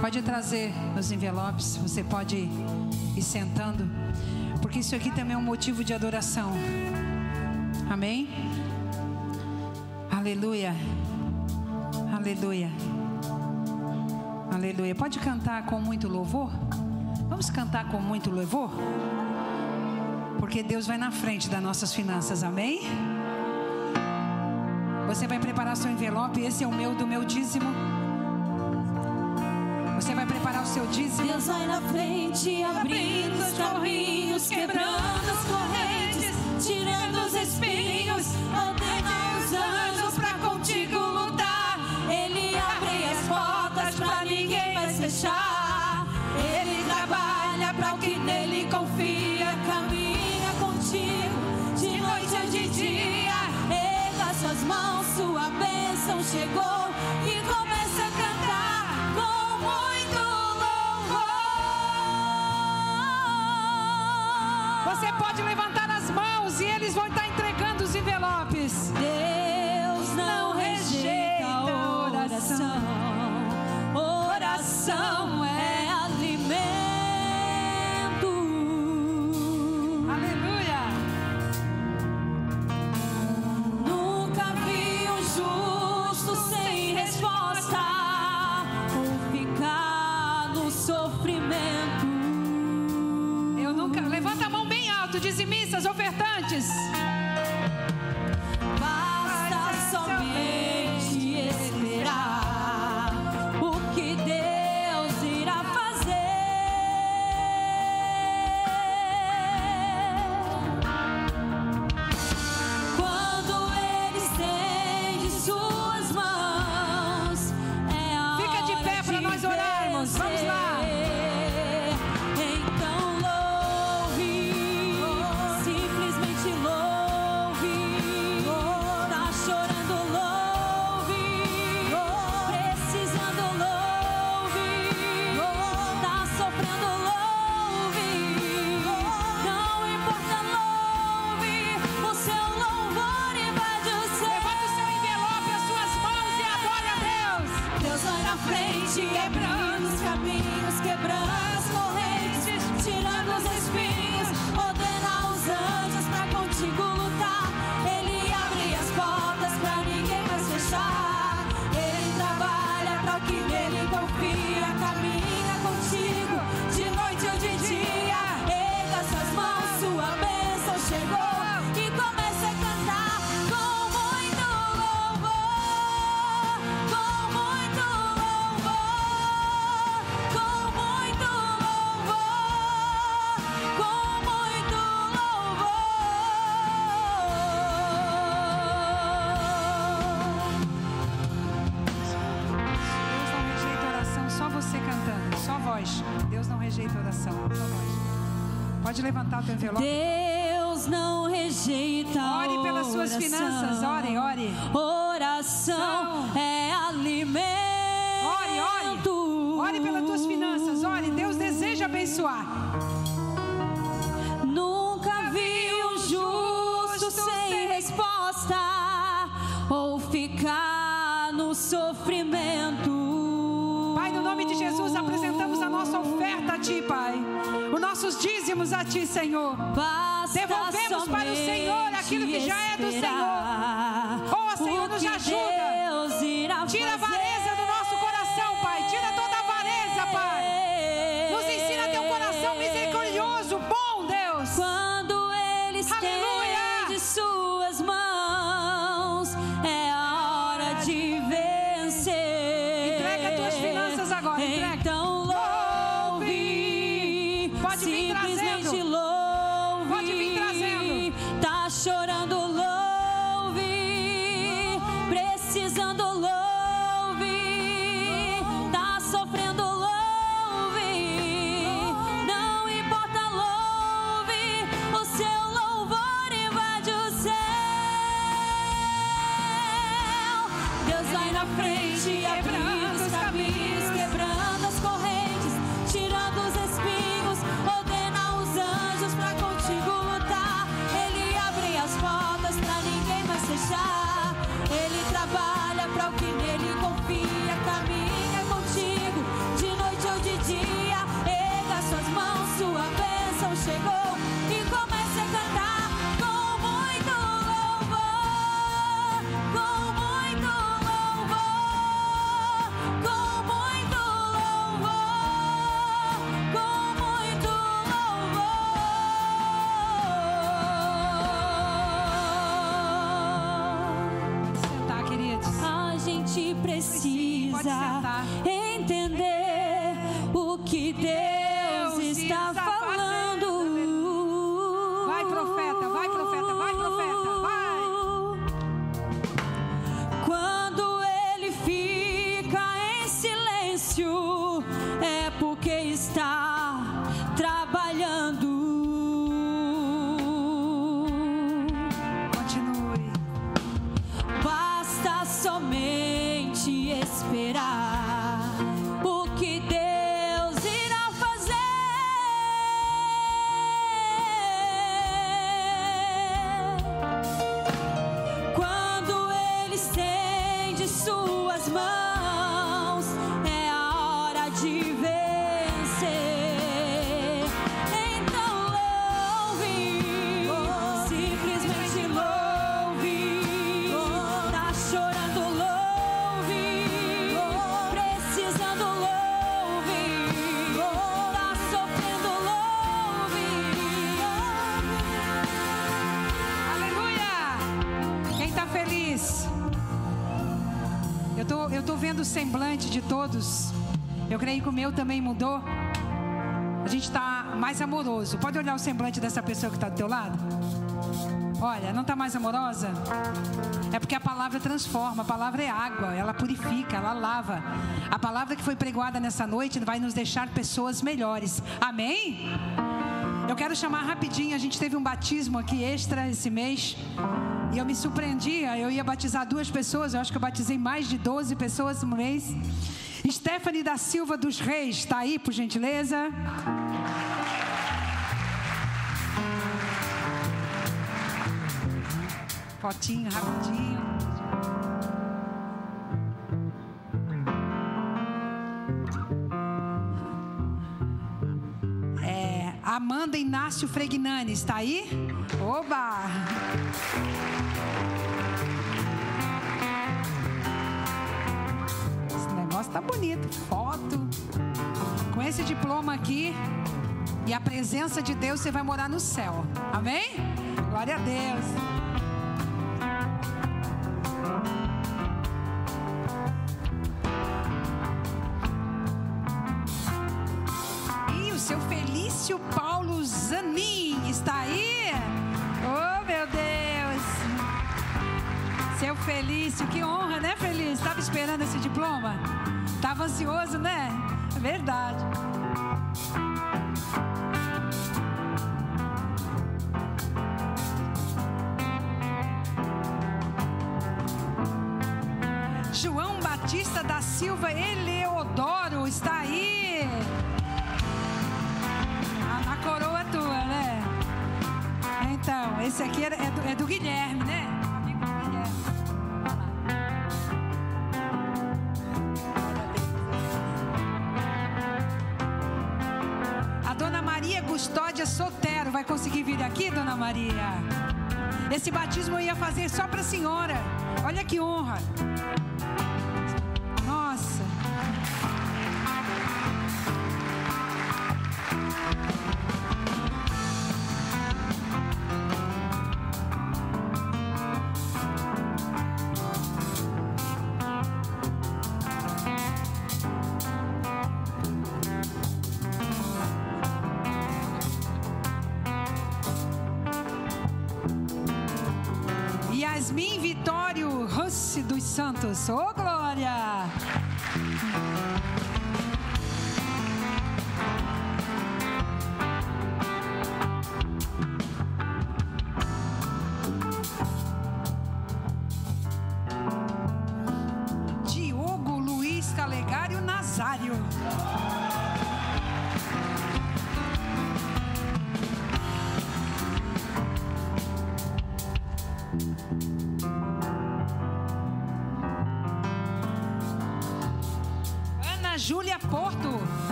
Pode trazer os envelopes, você pode ir sentando, porque isso aqui também é um motivo de adoração. Amém? Aleluia. Aleluia. Aleluia. Pode cantar com muito louvor? Vamos cantar com muito louvor? Porque Deus vai na frente das nossas finanças, amém? Você vai preparar seu envelope. Esse é o meu do meu dízimo. Você vai preparar o seu dízimo. Deus vai na frente, abrindo os caminhos, quebrando. chegou e roubou. practice todos. Eu creio que o meu também mudou. A gente está mais amoroso. Pode olhar o semblante dessa pessoa que está do teu lado? Olha, não está mais amorosa? É porque a palavra transforma, a palavra é água, ela purifica, ela lava. A palavra que foi pregoada nessa noite vai nos deixar pessoas melhores. Amém? Eu quero chamar rapidinho, a gente teve um batismo aqui extra esse mês. E eu me surpreendia, eu ia batizar duas pessoas, eu acho que eu batizei mais de 12 pessoas no mês. Stephanie da Silva dos Reis, está aí, por gentileza? Fotinho, rapidinho. É, Amanda Inácio Fregnani, está aí? Oba! Foto. Com esse diploma aqui e a presença de Deus, você vai morar no céu. Amém? Glória a Deus. E o seu Felício Paulo Zanin está aí? Oh, meu Deus! Seu Felício, que honra, né, Felício? Estava esperando esse diploma? Estava ansioso, né? É verdade. João Batista da Silva Eleodoro está aí. A, a coroa tua, né? Então, esse aqui é, Esse batismo eu ia fazer só para a senhora.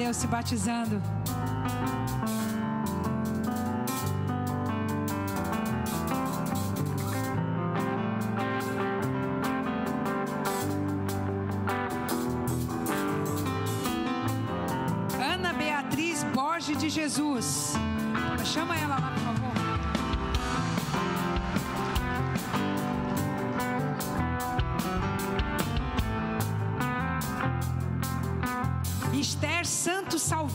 Deus se batizando. Ana Beatriz Borges de Jesus. Chama ela lá, Santos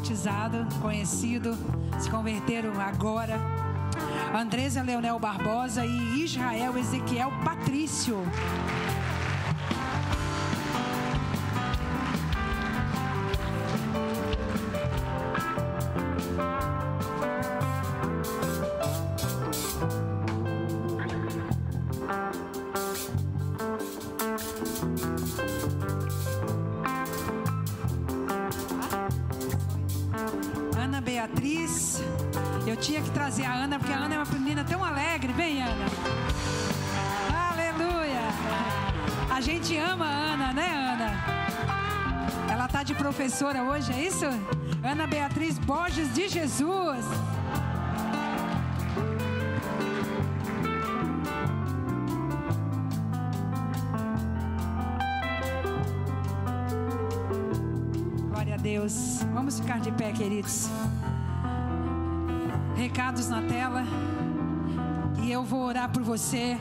batizado, conhecido, se converteram agora. Andresa Leonel Barbosa e Israel Ezequiel Patrício. Hoje, é isso? Ana Beatriz Borges de Jesus. Glória a Deus. Vamos ficar de pé, queridos. Recados na tela. E eu vou orar por você.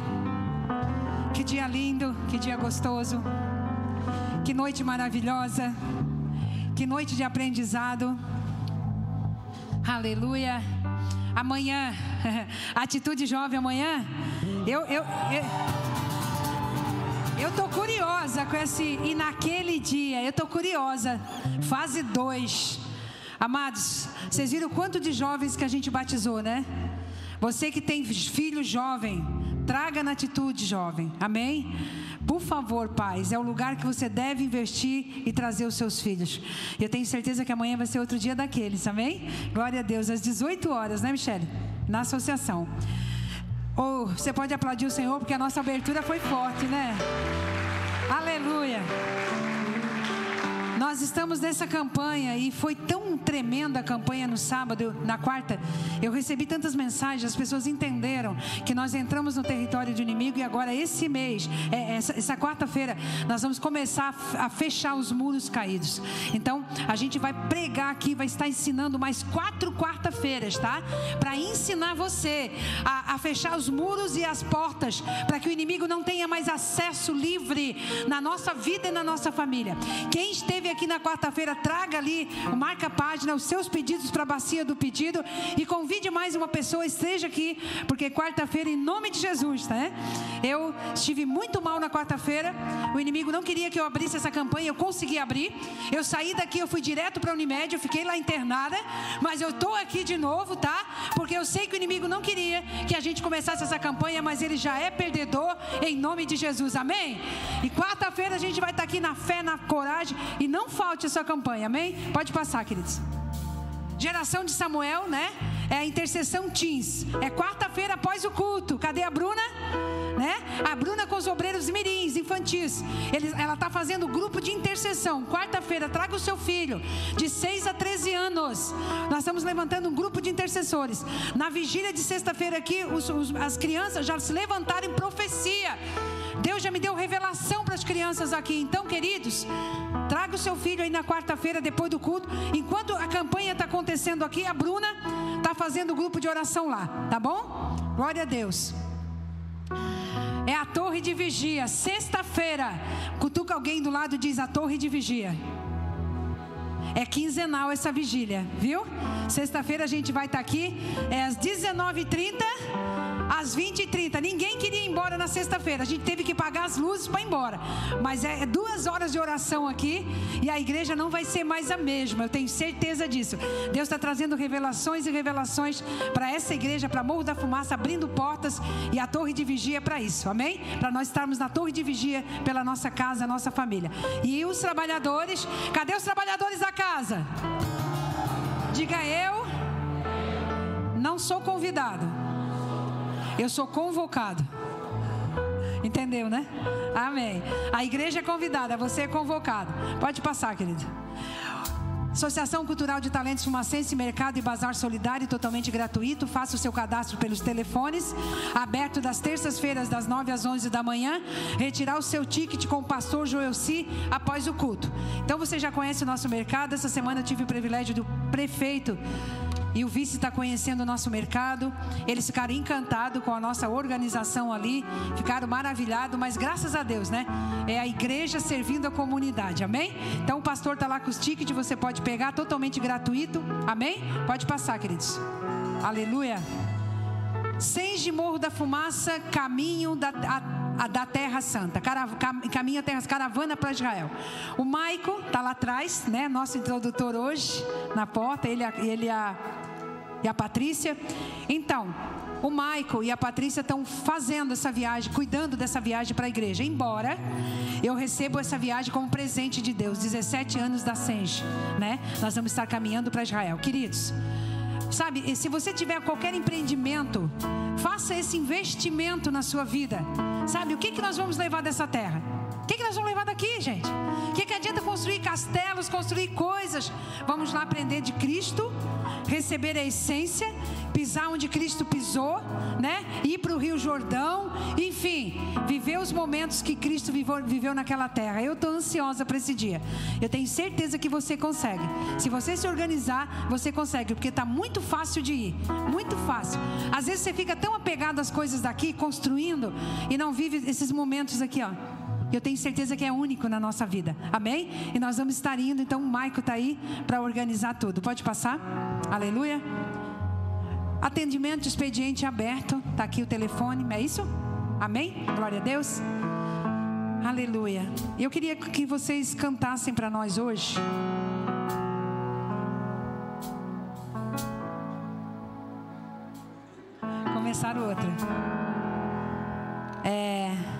Que dia lindo, que dia gostoso. Que noite maravilhosa. Que noite de aprendizado. Aleluia. Amanhã, atitude jovem amanhã. Eu, eu, eu, eu tô curiosa com esse e naquele dia. Eu tô curiosa. Fase 2. Amados, vocês viram quanto de jovens que a gente batizou, né? Você que tem filho jovem, traga na atitude jovem. Amém? Por favor, pais, é o lugar que você deve investir e trazer os seus filhos. Eu tenho certeza que amanhã vai ser outro dia daqueles, amém? Glória a Deus, às 18 horas, né, Michele? Na associação. Ou você pode aplaudir o Senhor porque a nossa abertura foi forte, né? Aleluia. Nós estamos nessa campanha e foi tão tremenda a campanha no sábado, na quarta. Eu recebi tantas mensagens, as pessoas entenderam que nós entramos no território do inimigo e agora esse mês, é, essa, quarta-feira, nós vamos começar a fechar os muros caídos. Então, a gente vai pregar aqui, vai estar ensinando mais quatro quarta-feiras, tá? Para ensinar você a, a fechar os muros e as portas, para que o inimigo não tenha mais acesso livre na nossa vida e na nossa família. Quem esteve aqui na quarta-feira, traga ali o marca-página, os seus pedidos para a bacia do pedido e convide mais uma pessoa, esteja aqui, porque quarta-feira, em nome de Jesus, tá? né? Eu estive muito mal na quarta-feira, o inimigo não queria que eu abrisse essa campanha, eu consegui abrir. Eu saí daqui, eu fui direto para a Unimed, eu fiquei lá internada, mas eu estou aqui de novo, tá? Porque eu sei que o inimigo não queria que a gente começasse essa campanha, mas ele já é perdedor em nome de Jesus, amém? E quarta-feira a gente vai estar aqui na fé, na coragem e não falte essa campanha, amém? Pode passar, queridos. Geração de Samuel, né? É a intercessão Teams. É quarta-feira após o culto. Cadê a Bruna? Né? A Bruna com os obreiros mirins, infantis. Ela está fazendo grupo de intercessão. Quarta-feira, traga o seu filho, de 6 a 13 anos. Nós estamos levantando um grupo de intercessores. Na vigília de sexta-feira aqui, os- os- as crianças já se levantaram em profecia. Deus já me deu revelação para as crianças aqui. Então, queridos, traga o seu filho aí na quarta-feira, depois do culto. Enquanto a campanha está acontecendo aqui, a Bruna está fazendo o grupo de oração lá, tá bom? Glória a Deus. É a torre de vigia. Sexta-feira, cutuca alguém do lado e diz a torre de vigia. É quinzenal essa vigília, viu? Sexta-feira a gente vai estar aqui, é às 19h30 às 20h30. Ninguém queria ir embora na sexta-feira. A gente teve que pagar as luzes para ir embora. Mas é duas horas de oração aqui e a igreja não vai ser mais a mesma. Eu tenho certeza disso. Deus está trazendo revelações e revelações para essa igreja, para Morro da Fumaça, abrindo portas e a torre de vigia para isso. Amém? Para nós estarmos na torre de vigia pela nossa casa, nossa família. E os trabalhadores, cadê os trabalhadores da casa? Diga eu, não sou convidado. Eu sou convocado. Entendeu, né? Amém. A igreja é convidada, você é convocado. Pode passar, querido. Associação Cultural de Talentos Fumacense, Mercado e Bazar Solidário, totalmente gratuito. Faça o seu cadastro pelos telefones. Aberto das terças-feiras, das 9 às 11 da manhã. Retirar o seu ticket com o pastor Joelci após o culto. Então você já conhece o nosso mercado. Essa semana eu tive o privilégio do prefeito e o vice está conhecendo o nosso mercado. Eles ficaram encantados com a nossa organização ali, ficaram maravilhados, mas graças a Deus, né? É a igreja servindo a comunidade, amém? Então o pastor está lá com os tickets, você pode pegar totalmente gratuito, amém? Pode passar, queridos. Aleluia. Seis de Morro da Fumaça, caminho da. A, a da Terra Santa, carav, cam, caminho a terra, caravana para Israel. O Maico está lá atrás, né? Nosso introdutor hoje, na porta, ele, ele a, e a Patrícia. Então, o Michael e a Patrícia estão fazendo essa viagem, cuidando dessa viagem para a igreja. Embora eu recebo essa viagem como presente de Deus, 17 anos da Senge, né? Nós vamos estar caminhando para Israel. Queridos, sabe, se você tiver qualquer empreendimento, faça esse investimento na sua vida. Sabe, o que, que nós vamos levar dessa terra? Que, que nós vamos levar daqui, gente? O que, que adianta construir castelos, construir coisas? Vamos lá aprender de Cristo receber a essência, pisar onde Cristo pisou, né? Ir para o Rio Jordão, enfim, viver os momentos que Cristo viveu, viveu naquela terra. Eu estou ansiosa para esse dia. Eu tenho certeza que você consegue. Se você se organizar, você consegue, porque está muito fácil de ir, muito fácil. Às vezes você fica tão apegado às coisas daqui, construindo, e não vive esses momentos aqui, ó. Eu tenho certeza que é único na nossa vida. Amém? E nós vamos estar indo, então o Maico está aí para organizar tudo. Pode passar? Aleluia. Atendimento, expediente aberto. Está aqui o telefone, é isso? Amém? Glória a Deus. Aleluia. Eu queria que vocês cantassem para nós hoje. Começar outra. É.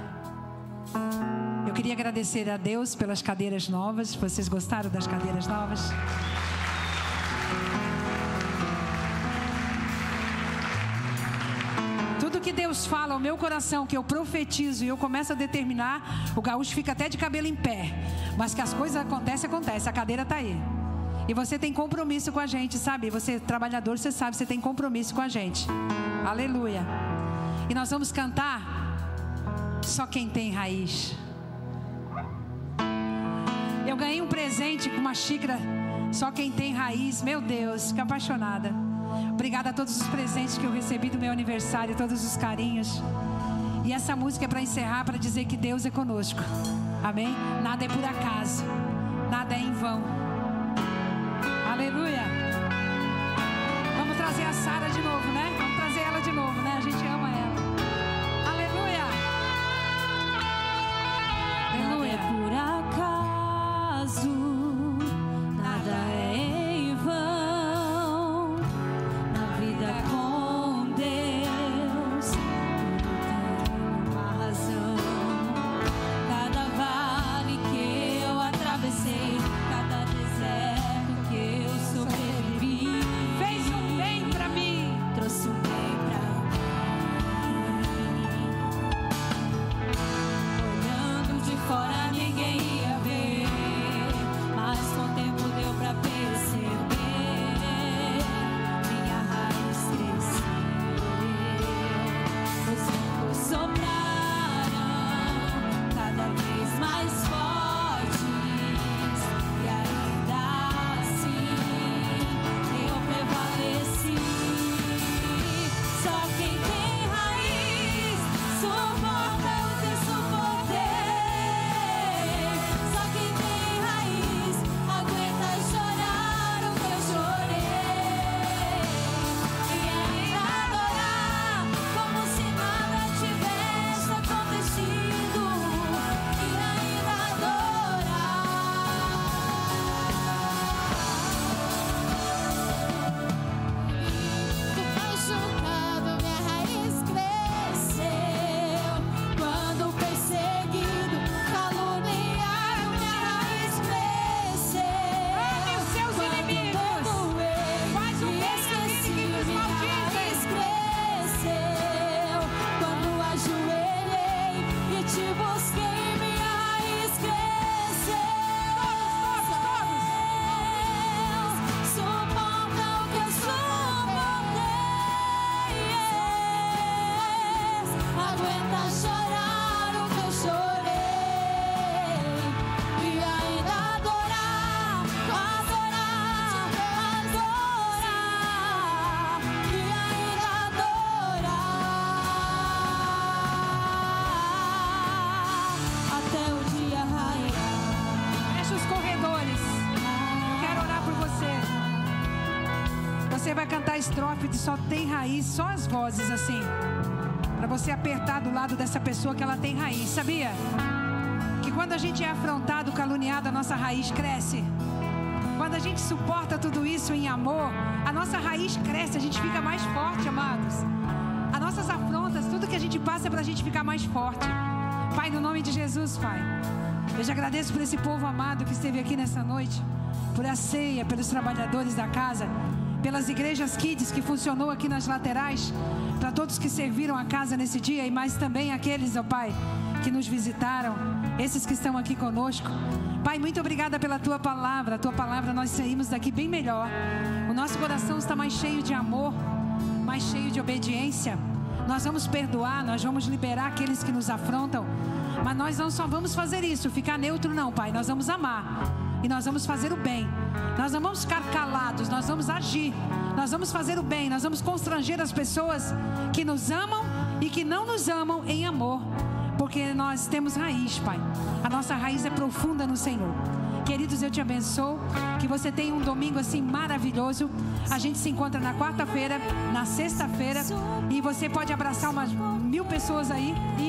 Eu queria agradecer a Deus pelas cadeiras novas. Vocês gostaram das cadeiras novas? Tudo que Deus fala ao meu coração, que eu profetizo e eu começo a determinar, o gaúcho fica até de cabelo em pé. Mas que as coisas acontecem, acontece. A cadeira está aí. E você tem compromisso com a gente, sabe? Você trabalhador, você sabe, você tem compromisso com a gente. Aleluia. E nós vamos cantar só quem tem raiz. Eu ganhei um presente com uma xícara. Só quem tem raiz, meu Deus, que apaixonada. Obrigada a todos os presentes que eu recebi do meu aniversário, todos os carinhos. E essa música é para encerrar, para dizer que Deus é conosco. Amém? Nada é por acaso, nada é em vão. Estrofe só tem raiz, só as vozes assim. Para você apertar do lado dessa pessoa que ela tem raiz, sabia? Que quando a gente é afrontado, caluniado, a nossa raiz cresce. Quando a gente suporta tudo isso em amor, a nossa raiz cresce, a gente fica mais forte, amados. As nossas afrontas, tudo que a gente passa é para a gente ficar mais forte. Pai, no nome de Jesus, Pai. Eu te agradeço por esse povo amado que esteve aqui nessa noite, por a ceia, pelos trabalhadores da casa, pelas igrejas kids que funcionou aqui nas laterais, para todos que serviram a casa nesse dia e mais também aqueles, ó Pai, que nos visitaram, esses que estão aqui conosco. Pai, muito obrigada pela tua palavra. A tua palavra nós saímos daqui bem melhor. O nosso coração está mais cheio de amor, mais cheio de obediência. Nós vamos perdoar, nós vamos liberar aqueles que nos afrontam. Mas nós não só vamos fazer isso, ficar neutro, não, Pai. Nós vamos amar. E nós vamos fazer o bem. Nós não vamos ficar calados, nós vamos agir. Nós vamos fazer o bem, nós vamos constranger as pessoas que nos amam e que não nos amam em amor porque nós temos raiz, Pai. A nossa raiz é profunda no Senhor. Queridos, eu te abençoo. Que você tenha um domingo assim maravilhoso. A gente se encontra na quarta-feira, na sexta-feira. E você pode abraçar umas mil pessoas aí e.